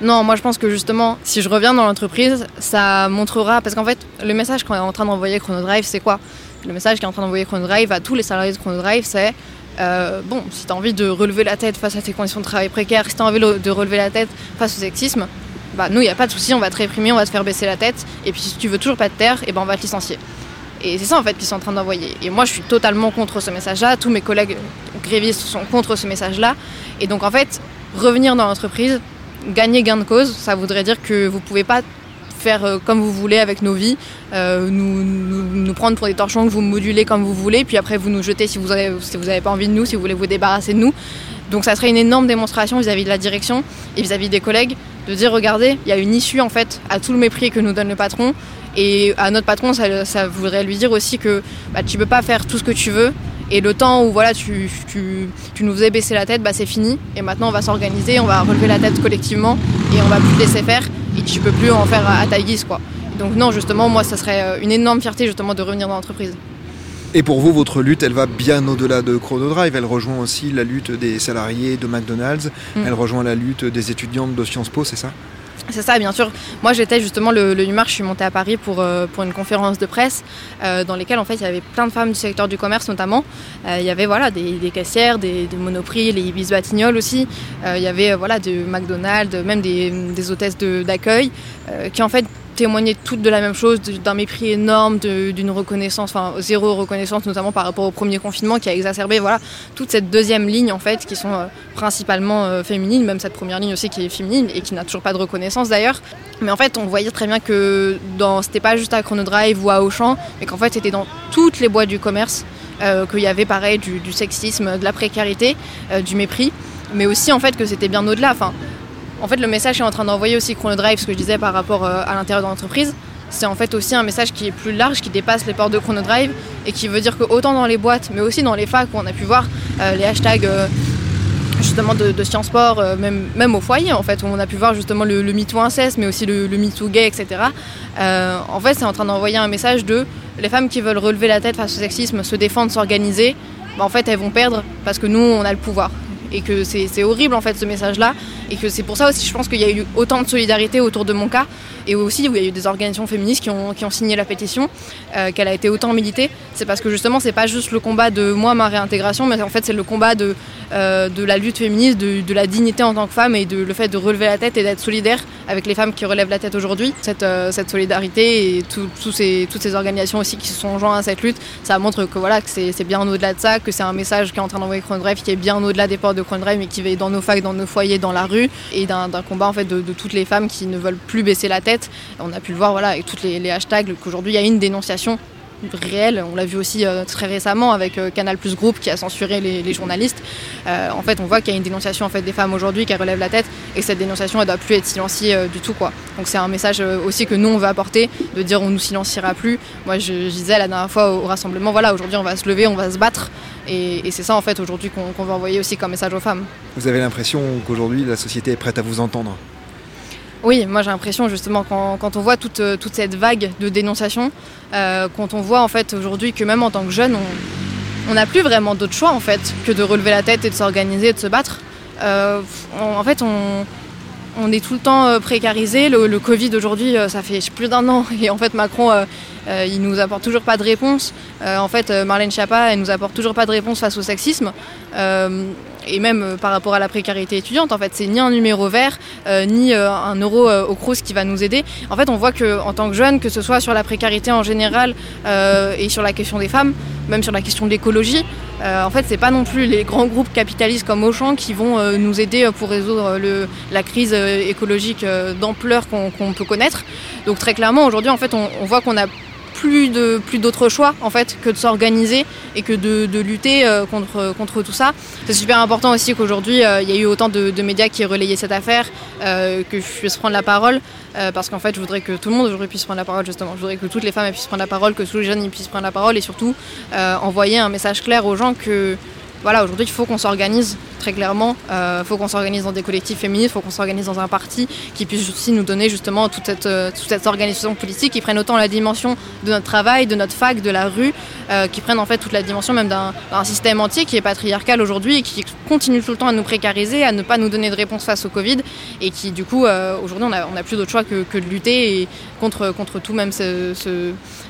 Non, moi je pense que justement, si je reviens dans l'entreprise, ça montrera. Parce qu'en fait, le message qu'on est en train d'envoyer Chronodrive, c'est quoi? Le message qu'est en train d'envoyer Chronodrive à tous les salariés de Chronodrive, c'est euh, bon, si tu as envie de relever la tête face à tes conditions de travail précaires, si tu as envie de relever la tête face au sexisme, bah nous, il n'y a pas de souci, on va te réprimer, on va te faire baisser la tête. Et puis si tu veux toujours pas te taire, et ben on va te licencier. Et c'est ça en fait qu'ils sont en train d'envoyer. Et moi je suis totalement contre ce message-là, tous mes collègues grévistes sont contre ce message-là. Et donc en fait, revenir dans l'entreprise, gagner gain de cause, ça voudrait dire que vous pouvez pas faire euh, comme vous voulez avec nos vies, euh, nous, nous, prendre pour des torchons que vous modulez comme vous voulez, puis après vous nous jetez si vous avez, si avez pas envie de nous, si vous voulez vous débarrasser de nous. Donc ça serait une énorme démonstration vis-à-vis de la direction et vis-à-vis des collègues de dire regardez, il y a une issue en fait à tout le mépris que nous donne le patron et à notre patron ça, ça voudrait lui dire aussi que bah, tu peux pas faire tout ce que tu veux et le temps où voilà tu, tu, tu nous faisais baisser la tête, bah, c'est fini et maintenant on va s'organiser, on va relever la tête collectivement et on va plus te laisser faire et tu peux plus en faire à, à ta guise quoi. Donc non justement moi ça serait euh, une énorme fierté justement de revenir dans l'entreprise. Et pour vous, votre lutte, elle va bien au-delà de Chronodrive. Elle rejoint aussi la lutte des salariés de McDonald's. Mm. Elle rejoint la lutte des étudiantes de Sciences Po, c'est ça? C'est ça, bien sûr. Moi, j'étais justement le, le 8 mars, je suis montée à Paris pour, euh, une conférence de presse euh, dans lesquelles en fait il y avait plein de femmes du secteur du commerce notamment. Euh, il y avait voilà des, caissières, des, monoprix, les Ibis Batignolles aussi. Il y avait voilà de McDonald's, même des, des hôtesses d'accueil qui en fait témoignaient toutes de la même chose, d'un mépris énorme, d'une reconnaissance, enfin zéro reconnaissance notamment par rapport au premier confinement qui a exacerbé voilà toute cette deuxième ligne en fait qui sont euh, principalement euh, féminines, même cette première ligne aussi qui est féminine et qui n'a toujours pas de reconnaissance d'ailleurs. Mais en fait, on voyait très bien que dans c'était pas juste à Chronodrive ou à Auchan, mais qu'en fait c'était dans toutes les boîtes du commerce euh, qu'il y avait pareil du, sexisme, de la précarité, du mépris, mais aussi en fait que c'était bien au-delà. En fait, le message est en train d'envoyer aussi Chronodrive, ce que je disais par rapport euh, à l'intérieur de l'entreprise. C'est en fait aussi un message qui est plus large, qui dépasse les portes de Chronodrive et qui veut dire que autant dans les boîtes, mais aussi dans les facs où on a pu voir euh, les hashtags euh, justement de, de Sciences Sport, même, au foyer en fait, où on a pu voir justement le, le MeToo inceste, mais aussi le, le gay, etc. En fait, c'est en train d'envoyer un message de les femmes qui veulent relever la tête face au sexisme, se défendre, s'organiser, bah, en fait, elles vont perdre parce que nous, on a le pouvoir. Et que c'est horrible en fait ce message-là. Et que c'est pour ça aussi, je pense qu'il y a eu autant de solidarité autour de mon cas. Et aussi où il y a eu des organisations féministes qui ont, qui ont signé la pétition, euh, qu'elle a été autant militée. C'est parce que justement, c'est pas juste le combat de moi, ma réintégration, mais en fait, c'est le combat de, euh, de la lutte féministe, de, de la dignité en tant que femme et de le fait de relever la tête et d'être solidaire avec les femmes qui relèvent la tête aujourd'hui. Cette, euh, cette solidarité et tout- ces, toutes ces organisations aussi qui se sont joints à cette lutte, ça montre que voilà que c'est bien au-delà de ça, que c'est un message qui est en train d'envoyer Chronodrive qui est bien au-delà des portes de Chronodrive mais qui va dans nos facs, dans nos foyers, dans la rue et d'un combat en fait de, de toutes les femmes qui ne veulent plus baisser la tête. On a pu le voir voilà avec les, les hashtags qu'aujourd'hui il y a une dénonciation réel. On l'a vu aussi très récemment avec Canal Plus Group qui a censuré les, journalistes. en fait, on voit qu'il y a une dénonciation en fait des femmes aujourd'hui qui relève la tête et cette dénonciation elle doit plus être silenciée du tout quoi. Donc c'est un message aussi que nous on veut apporter de dire on nous silenciera plus. Moi je, disais la dernière fois au, rassemblement voilà aujourd'hui on va se lever, on va se battre et, c'est ça en fait aujourd'hui qu'on veut envoyer aussi comme message aux femmes. Vous avez l'impression qu'aujourd'hui la société est prête à vous entendre? Oui, moi j'ai l'impression justement quand, on voit toute, toute, cette vague de dénonciation, euh, quand on voit en fait aujourd'hui que même en tant que jeune, on n'a plus vraiment d'autre choix en fait que de relever la tête et de s'organiser, de se battre. Euh, en fait, on, est tout le temps euh, précarisé. Le, Covid aujourd'hui, ça fait plus d'un an et en fait Macron, il nous apporte toujours pas de réponse. en fait, Marlène Schiappa, elle nous apporte toujours pas de réponse face au sexisme et même euh, par rapport à la précarité étudiante, en fait, c'est ni un numéro vert, euh, ni euh, un euro au Crous qui va nous aider. En fait, on voit que en tant que jeune, que ce soit sur la précarité en général et sur la question des femmes, même sur la question de l'écologie, en fait, c'est pas non plus les grands groupes capitalistes comme Auchan qui vont nous aider pour résoudre le, la crise écologique d'ampleur qu'on peut connaître. Donc très clairement, aujourd'hui, en fait, on voit qu'on a plus de plus d'autres choix en fait que de s'organiser et que de, lutter euh, contre contre tout ça. C'est super important aussi qu'aujourd'hui euh, il y a eu autant de, médias qui aient relayé cette affaire, euh, que je puisse prendre la parole parce qu'en fait je voudrais que tout le monde aujourd'hui puisse prendre la parole justement. Je voudrais que toutes les femmes puissent prendre la parole, que tous les jeunes puissent prendre la parole et surtout envoyer un message clair aux gens que voilà, aujourd'hui, il faut qu'on s'organise très clairement. Il euh, faut qu'on s'organise dans des collectifs féministes, il faut qu'on s'organise dans un parti qui puisse aussi nous donner justement toute cette, euh, toute cette organisation politique, qui prenne autant la dimension de notre travail, de notre fac, de la rue, euh, qui prenne en fait toute la dimension même d'un système entier qui est patriarcal aujourd'hui et qui continue tout le temps à nous précariser, à ne pas nous donner de réponse face au Covid et qui du coup aujourd'hui on n'a plus d'autre choix que, de lutter contre, contre tout même ce,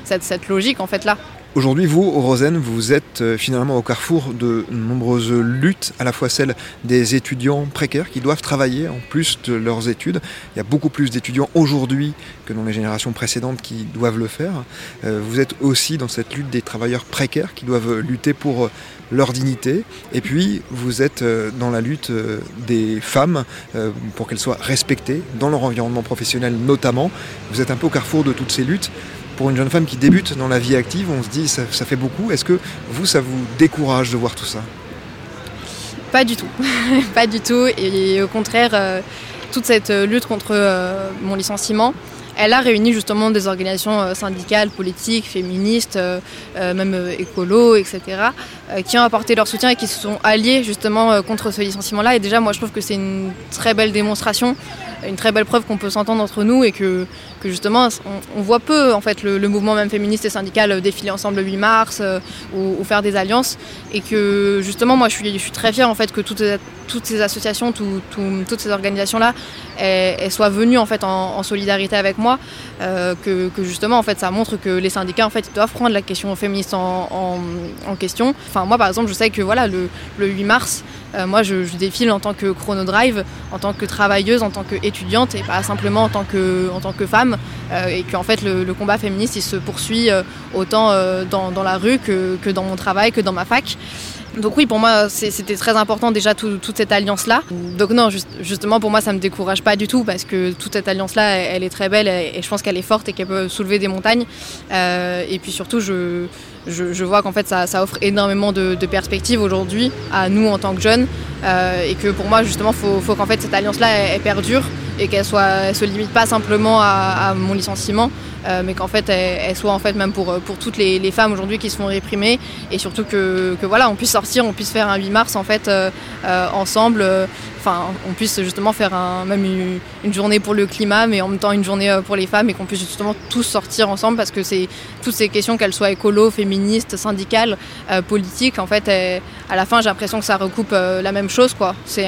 cette, cette logique en fait là. Aujourd'hui, vous, au Rosen, vous êtes euh, finalement au carrefour de nombreuses luttes, à la fois celles des étudiants précaires qui doivent travailler en plus de leurs études. Il y a beaucoup plus d'étudiants aujourd'hui que dans les générations précédentes qui doivent le faire. Euh, vous êtes aussi dans cette lutte des travailleurs précaires qui doivent lutter pour euh, leur dignité. Et puis, vous êtes dans la lutte des femmes pour qu'elles soient respectées dans leur environnement professionnel notamment. Vous êtes un peu au carrefour de toutes ces luttes pour une jeune femme qui débute dans la vie active, on se dit ça, ça fait beaucoup. Est-ce que vous, ça vous décourage de voir tout ça? Pas du tout. pas du tout. Et au contraire, euh, toute cette lutte contre euh, mon licenciement, elle a réuni justement des organisations euh, syndicales, politiques, féministes, même écolo, etc., qui ont apporté leur soutien et qui se sont alliés justement contre ce licenciement-là. Et déjà, moi, je trouve que c'est une très belle démonstration une très belle preuve qu'on peut s'entendre entre nous et que, que justement on, voit peu en fait le, mouvement même féministe et syndical défiler ensemble le 8 mars euh, ou, faire des alliances. Et que justement moi je suis, très fière en fait que toutes, ces associations, toutes ces organisations là soient venues en fait en, solidarité avec moi, euh, que, justement en fait ça montre que les syndicats en fait doivent prendre la question féministe en, question. Enfin moi par exemple je sais que voilà le, le 8 mars euh, moi, je, défile en tant que chronodrive, en tant que travailleuse, en tant qu'étudiante et pas simplement en tant que, en tant que femme. Euh, et qu'en fait, le, combat féministe, se poursuit autant dans, la rue que, dans mon travail, que dans ma fac. Donc oui, pour moi, c'était très important déjà toute cette alliance-là. Donc non, justement, pour moi, ça me décourage pas du tout parce que toute cette alliance-là, elle, est très belle et, je pense qu'elle est forte et qu'elle peut soulever des montagnes. et puis surtout, je, vois qu'en fait ça, offre énormément de, perspectives aujourd'hui à nous en tant que jeunes euh, et que pour moi justement il faut, qu'en fait cette alliance là elle, perdure et qu'elle soit se limite pas simplement à, mon licenciement euh, mais qu'en fait elle, soit en fait même pour, pour toutes les, femmes aujourd'hui qui se font réprimer et surtout que, voilà on puisse sortir on puisse faire un 8 mars en fait euh, ensemble enfin, on puisse justement faire un, même une, journée pour le climat, mais en même temps une journée euh, pour les femmes et qu'on puisse justement tous sortir ensemble parce que c'est toutes ces questions, qu'elles soient écolo, féministes, syndicales, euh, politiques, en fait, à la fin, j'ai l'impression que ça recoupe euh, la même chose, quoi. C'est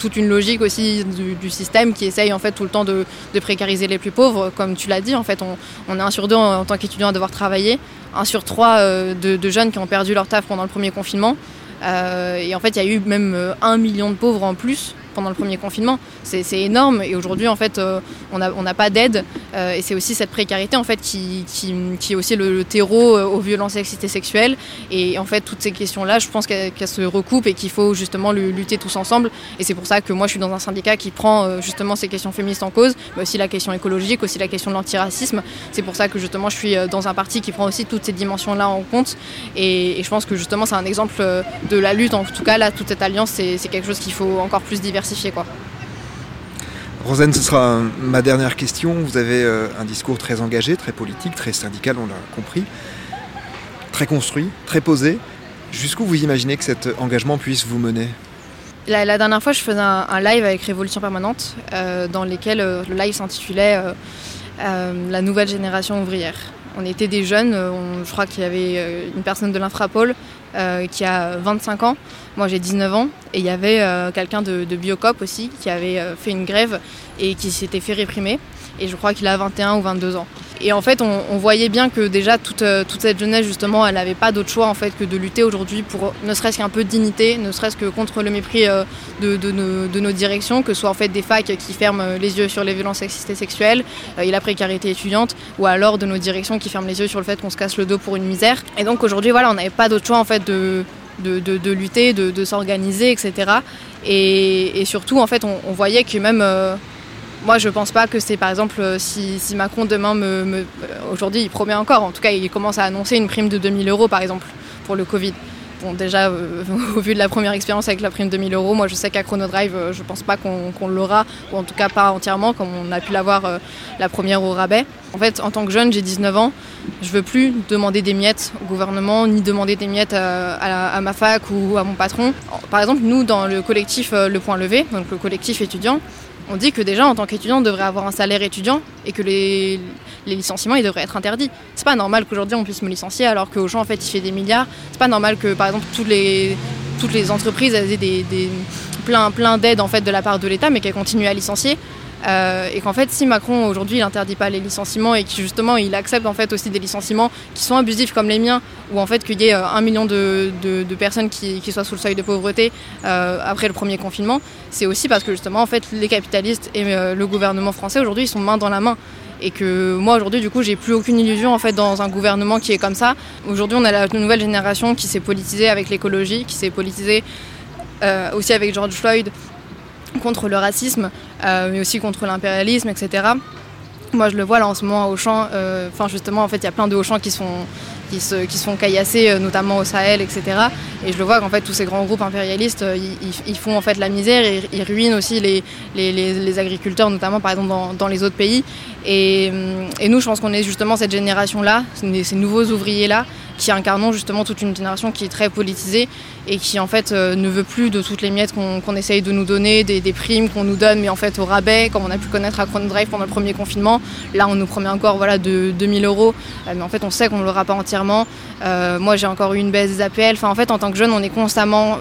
toute une logique aussi du, système qui essaye en fait tout le temps de, précariser les plus pauvres. Comme tu l'as dit, en fait, on, est un sur deux en, tant qu'étudiant à devoir travailler, un sur trois de, de, jeunes qui ont perdu leur taf pendant le premier confinement. Euh, et en fait, il y a eu même euh, un million de pauvres en plus pendant le premier confinement. C'est énorme. Et aujourd'hui en fait euh, on n'a pas d'aide. Euh, et c'est aussi cette précarité en fait qui, qui, qui est aussi le, terreau euh, aux violences et sexuelles. Et en fait toutes ces questions-là je pense qu'elles se recoupent et qu'il faut justement lutter tous ensemble. Et c'est pour ça que moi je suis dans un syndicat qui prend justement ces questions féministes en cause mais aussi la question écologique, aussi la question de l'antiracisme. C'est pour ça que justement je suis dans un parti qui prend aussi toutes ces dimensions-là en compte. Et, et, je pense que justement c'est un exemple de la lutte. En tout cas là toute cette alliance c'est quelque chose qu'il faut encore plus diversifier Quoi. Rosen, ce sera ma dernière question. Vous avez euh, un discours très engagé, très politique, très syndical, on l'a compris, très construit, très posé. Jusqu'où vous imaginez que cet engagement puisse vous mener? La, dernière fois, je faisais un, live avec Révolution Permanente, euh, dans lequel euh, le live s'intitulait La nouvelle génération ouvrière. On était des jeunes, je crois qu'il y avait une personne de l'Infrapol qui a 25 ans, moi j'ai 19 ans et il y avait euh, quelqu'un de, Biocop aussi qui avait euh, fait une grève et qui s'était fait réprimer. Et je crois qu'il a 21 ou 22 ans. Et en fait, on, voyait bien que déjà toute, euh, toute cette jeunesse, justement, elle n'avait pas d'autre choix en fait que de lutter aujourd'hui pour ne serait-ce qu'un peu de dignité, ne serait-ce que contre le mépris de, de, nos, directions, que ce soit en fait des facs qui ferment les yeux sur les violences sexistes et sexuelles et la précarité étudiante, ou alors de nos directions qui ferment les yeux sur le fait qu'on se casse le dos pour une misère. Et donc aujourd'hui, voilà, on n'avait pas d'autre choix en fait de lutter, de, s'organiser, etc. Et, surtout, en fait, on, voyait que même... Euh, moi, je pense pas que c'est par exemple euh, si, Macron demain me, euh, aujourd'hui il promet encore, en tout cas il commence à annoncer une prime de 2000 euros par exemple pour le Covid. Bon, déjà, euh, au vu de la première expérience avec la prime de 1000 euros, moi je sais qu'à Chronodrive, euh, je pense pas qu'on l'aura, ou en tout cas pas entièrement, comme on a pu l'avoir la première au rabais. En fait, en tant que jeune, j'ai 19 ans, je veux plus demander des miettes au gouvernement, ni demander des miettes à, ma fac ou à mon patron. Par exemple, nous, dans le collectif Le Point Levé, donc le collectif étudiant, on dit que déjà en tant qu'étudiant on devrait avoir un salaire étudiant et que les, licenciements ils devraient être interdits. C'est pas normal qu'aujourd'hui on puisse me licencier alors qu'Auchan en fait il fait des milliards. C'est pas normal que par exemple toutes les, toutes les entreprises aient des, plein, plein d'aides en fait de la part de l'État mais qu'elles continuent à licencier. Euh, et qu'en fait, si Macron aujourd'hui il interdit pas les licenciements et qu'il justement il accepte en fait aussi des licenciements qui sont abusifs comme les miens, ou en fait qu'il y ait euh, un million de, personnes qui, soient sous le seuil de pauvreté euh, après le premier confinement, c'est aussi parce que justement en fait les capitalistes et le gouvernement français aujourd'hui sont main dans la main et que moi aujourd'hui du coup j'ai plus aucune illusion en fait dans un gouvernement qui est comme ça. Aujourd'hui on a la nouvelle génération qui s'est politisée avec l'écologie, qui s'est politisée aussi avec George Floyd contre le racisme, mais aussi contre l'impérialisme, etc. Moi, je le vois là en ce moment au champ. Euh, enfin, justement, en fait, il y a plein de champs qui sont qui se, qui caillasser, euh, notamment au Sahel, etc. Et je le vois qu'en fait, tous ces grands groupes impérialistes, ils, font en fait la misère et ils ruinent aussi les, les, agriculteurs, notamment par exemple dans, les autres pays. Et, et, nous, je pense qu'on est justement cette génération-là, ces nouveaux ouvriers-là, qui incarnons justement toute une génération qui est très politisée et qui en fait euh, ne veut plus de toutes les miettes qu'on essaye de nous donner, des, primes qu'on nous donne, mais en fait au rabais, comme on a pu connaître à Drive pendant le premier confinement. Là, on nous promet encore voilà, de 2000 euros, euh, mais en fait on sait qu'on ne l'aura pas entièrement. Euh, moi, j'ai encore eu une baisse des APL. Enfin, en fait, en tant que jeune, on est constamment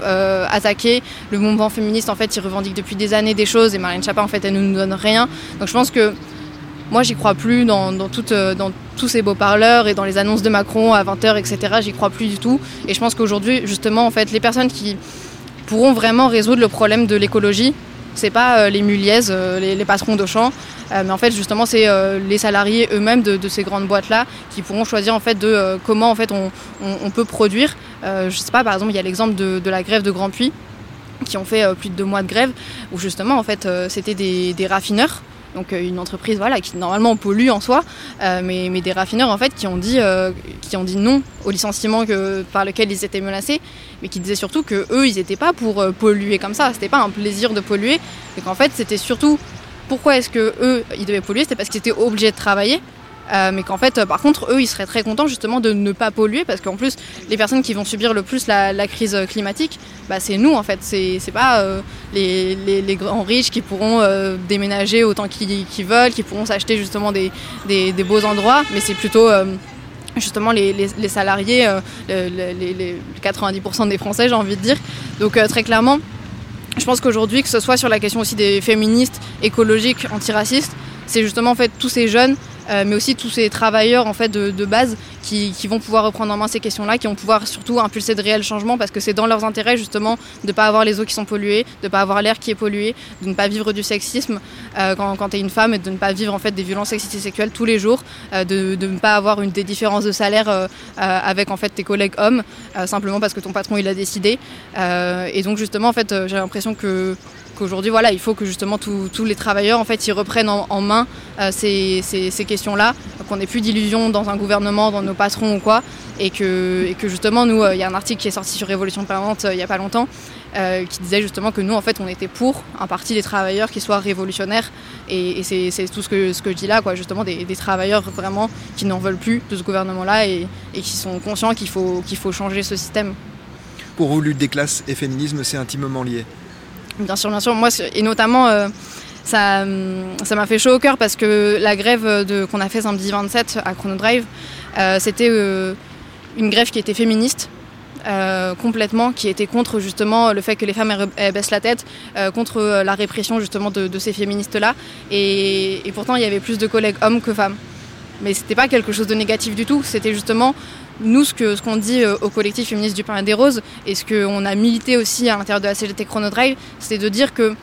attaqué. Le mouvement féministe, en fait, il revendique depuis des années des choses et Marlène Chapa, en fait, elle ne nous donne rien. Donc je pense que moi, j'y crois plus dans, dans, euh, tous ces beaux parleurs et dans les annonces de Macron à 20h, etc. J'y crois plus du tout. Et je pense qu'aujourd'hui, justement, en fait, les personnes qui pourront vraiment résoudre le problème de l'écologie, c'est pas euh, les muliaises, euh, les, patrons d'Auchan, mais en fait justement c'est les salariés eux-mêmes de, ces grandes boîtes-là qui pourront choisir en fait de comment en fait on, peut produire. je sais pas, par exemple il y a l'exemple de, la grève de Grand Puy qui ont fait plus de deux mois de grève où justement en fait c'était des raffineurs donc euh, une entreprise voilà, qui normalement pollue en soi, euh, mais, des raffineurs en fait qui ont dit, euh, non au licenciement par lequel ils étaient menacés, mais qui disaient surtout que eux ils n'étaient pas pour polluer comme ça, c'était pas un plaisir de polluer, et qu'en fait c'était surtout pourquoi est-ce que eux ils devaient polluer, c'était parce qu'ils étaient obligés de travailler euh, mais qu'en fait, euh, par contre, eux, ils seraient très contents justement de ne pas polluer parce qu'en plus, les personnes qui vont subir le plus la, crise climatique, bah, c'est nous en fait. C'est pas euh, les, les, grands riches qui pourront déménager autant qu'ils veulent, qui pourront s'acheter justement des, des, beaux endroits, mais c'est plutôt justement les, les salariés, les, 90% des Français, j'ai envie de dire. Donc très clairement, je pense qu'aujourd'hui, que ce soit sur la question aussi des féministes, écologiques, antiracistes, c'est justement en fait tous ces jeunes euh, mais aussi tous ces travailleurs en fait de, base qui, vont pouvoir reprendre en main ces questions-là, qui vont pouvoir surtout impulser de réels changements parce que c'est dans leurs intérêts justement de ne pas avoir les eaux qui sont polluées, de ne pas avoir l'air qui est pollué, de ne pas vivre du sexisme euh, quand, tu es une femme et de ne pas vivre en fait des violences sexistes et sexuelles tous les jours, de, de, ne pas avoir une des différences de salaire avec en fait tes collègues hommes simplement parce que ton patron il a décidé. et donc justement en fait j'ai l'impression que qu'aujourd'hui, voilà, il faut que justement tous les travailleurs en fait, ils reprennent en, main euh, ces, questions-là, qu'on n'ait plus d'illusions dans un gouvernement, dans nos patrons ou quoi, et que, justement, nous, euh, il y a un article qui est sorti sur Révolution Permanente euh, il n'y a pas longtemps, qui disait justement que nous, en fait, on était pour un parti des travailleurs qui soit révolutionnaire, et, c'est tout ce que, ce que je dis là, quoi, justement, des, travailleurs vraiment qui n'en veulent plus de ce gouvernement-là et, et, qui sont conscients qu'il faut, qu'il faut changer ce système. Pour vous, lutte des classes et féminisme, c'est intimement lié Bien sûr, bien sûr. Moi, et notamment, euh, ça, ça m'a fait chaud au cœur parce que la grève qu'on a fait samedi 27 à Chronodrive, euh, c'était euh, une grève qui était féministe. complètement, qui était contre justement le fait que les femmes baissent la tête, contre la répression justement de, ces féministes-là. Et, et, pourtant, il y avait plus de collègues hommes que femmes. Mais c'était pas quelque chose de négatif du tout. C'était justement nous, ce qu'on dit euh, au collectif féministe du pain et des roses, et ce qu'on a milité aussi à l'intérieur de la CGT Chronodrive, c'est de dire que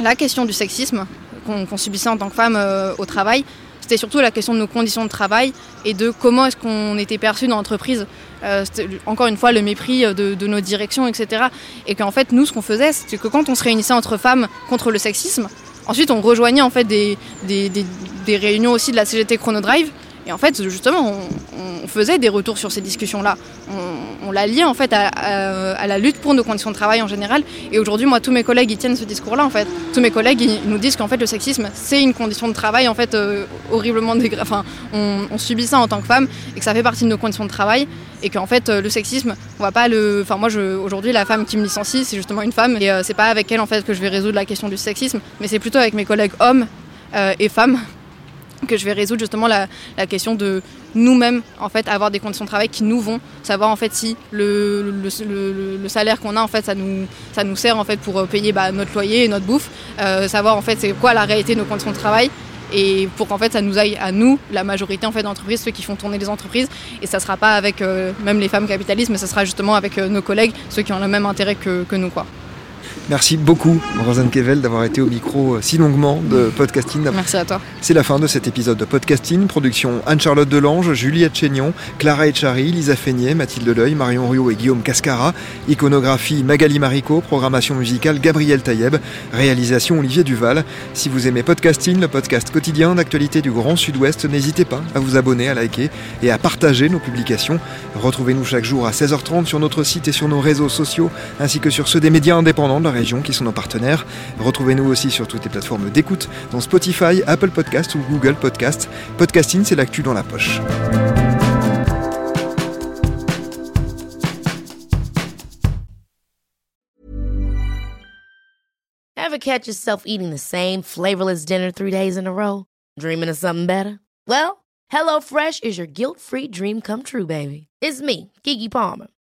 la question du sexisme qu'on subissait en tant que femme euh, au travail, c'était surtout la question de nos conditions de travail et de comment est-ce qu'on était perçu dans l'entreprise. Euh, encore une fois, le mépris de, de nos directions, etc. Et qu'en fait, nous, ce qu'on faisait, c'est que quand on se réunissait entre femmes contre le sexisme, ensuite on rejoignait en fait des, réunions aussi de la CGT Chronodrive et en fait, justement, on, faisait des retours sur ces discussions-là. On, l'a lié en fait à, la lutte pour nos conditions de travail en général. Et aujourd'hui, moi, tous mes collègues, ils tiennent ce discours-là en fait. Tous mes collègues, nous disent qu'en fait, le sexisme, c'est une condition de travail en fait euh, horriblement dégradée. Enfin, on, subit ça en tant que femme et que ça fait partie de nos conditions de travail. Et qu'en fait, euh, le sexisme, on va pas le. Enfin, moi, aujourd'hui, la femme qui me licencie, c'est justement une femme. Et euh, c'est pas avec elle en fait que je vais résoudre la question du sexisme, mais c'est plutôt avec mes collègues hommes et femmes que je vais résoudre justement la, question de nous-mêmes en fait avoir des conditions de travail qui nous vont. Savoir en fait si le, salaire qu'on a en fait ça nous sert en fait pour payer bah, notre loyer et notre bouffe. Euh, savoir en fait c'est quoi la réalité de nos conditions de travail et pour qu'en fait ça nous aille à nous la majorité en fait d'entreprises ceux qui font tourner les entreprises. Et ça sera pas avec euh, même les femmes capitalistes mais ça sera justement avec euh, nos collègues ceux qui ont le même intérêt que, que nous quoi. Merci beaucoup, Rosanne Kevel, d'avoir été au micro euh, si longuement de Podcasting. Merci à toi. C'est la fin de cet épisode de Podcasting. Production Anne-Charlotte Delange, Juliette Chénion, Clara Echari, Lisa Feignet, Mathilde Leuil, Marion Rio et Guillaume Cascara. Iconographie Magali Marico. Programmation musicale Gabriel Taïeb. Réalisation Olivier Duval. Si vous aimez Podcasting, le podcast quotidien d'actualité du Grand Sud-Ouest, n'hésitez pas à vous abonner, à liker et à partager nos publications. Retrouvez-nous chaque jour à 16h30 sur notre site et sur nos réseaux sociaux, ainsi que sur ceux des médias indépendants de la qui sont nos partenaires. Retrouvez-nous aussi sur toutes les plateformes d'écoute, dont Spotify, Apple Podcast ou Google Podcast. Podcasting, c'est l'actu dans la poche. Ever catch yourself eating the same flavorless dinner three days in a row? Dreaming of something better? Well, HelloFresh is your guilt-free dream come true, baby. It's me, Kiki Palmer.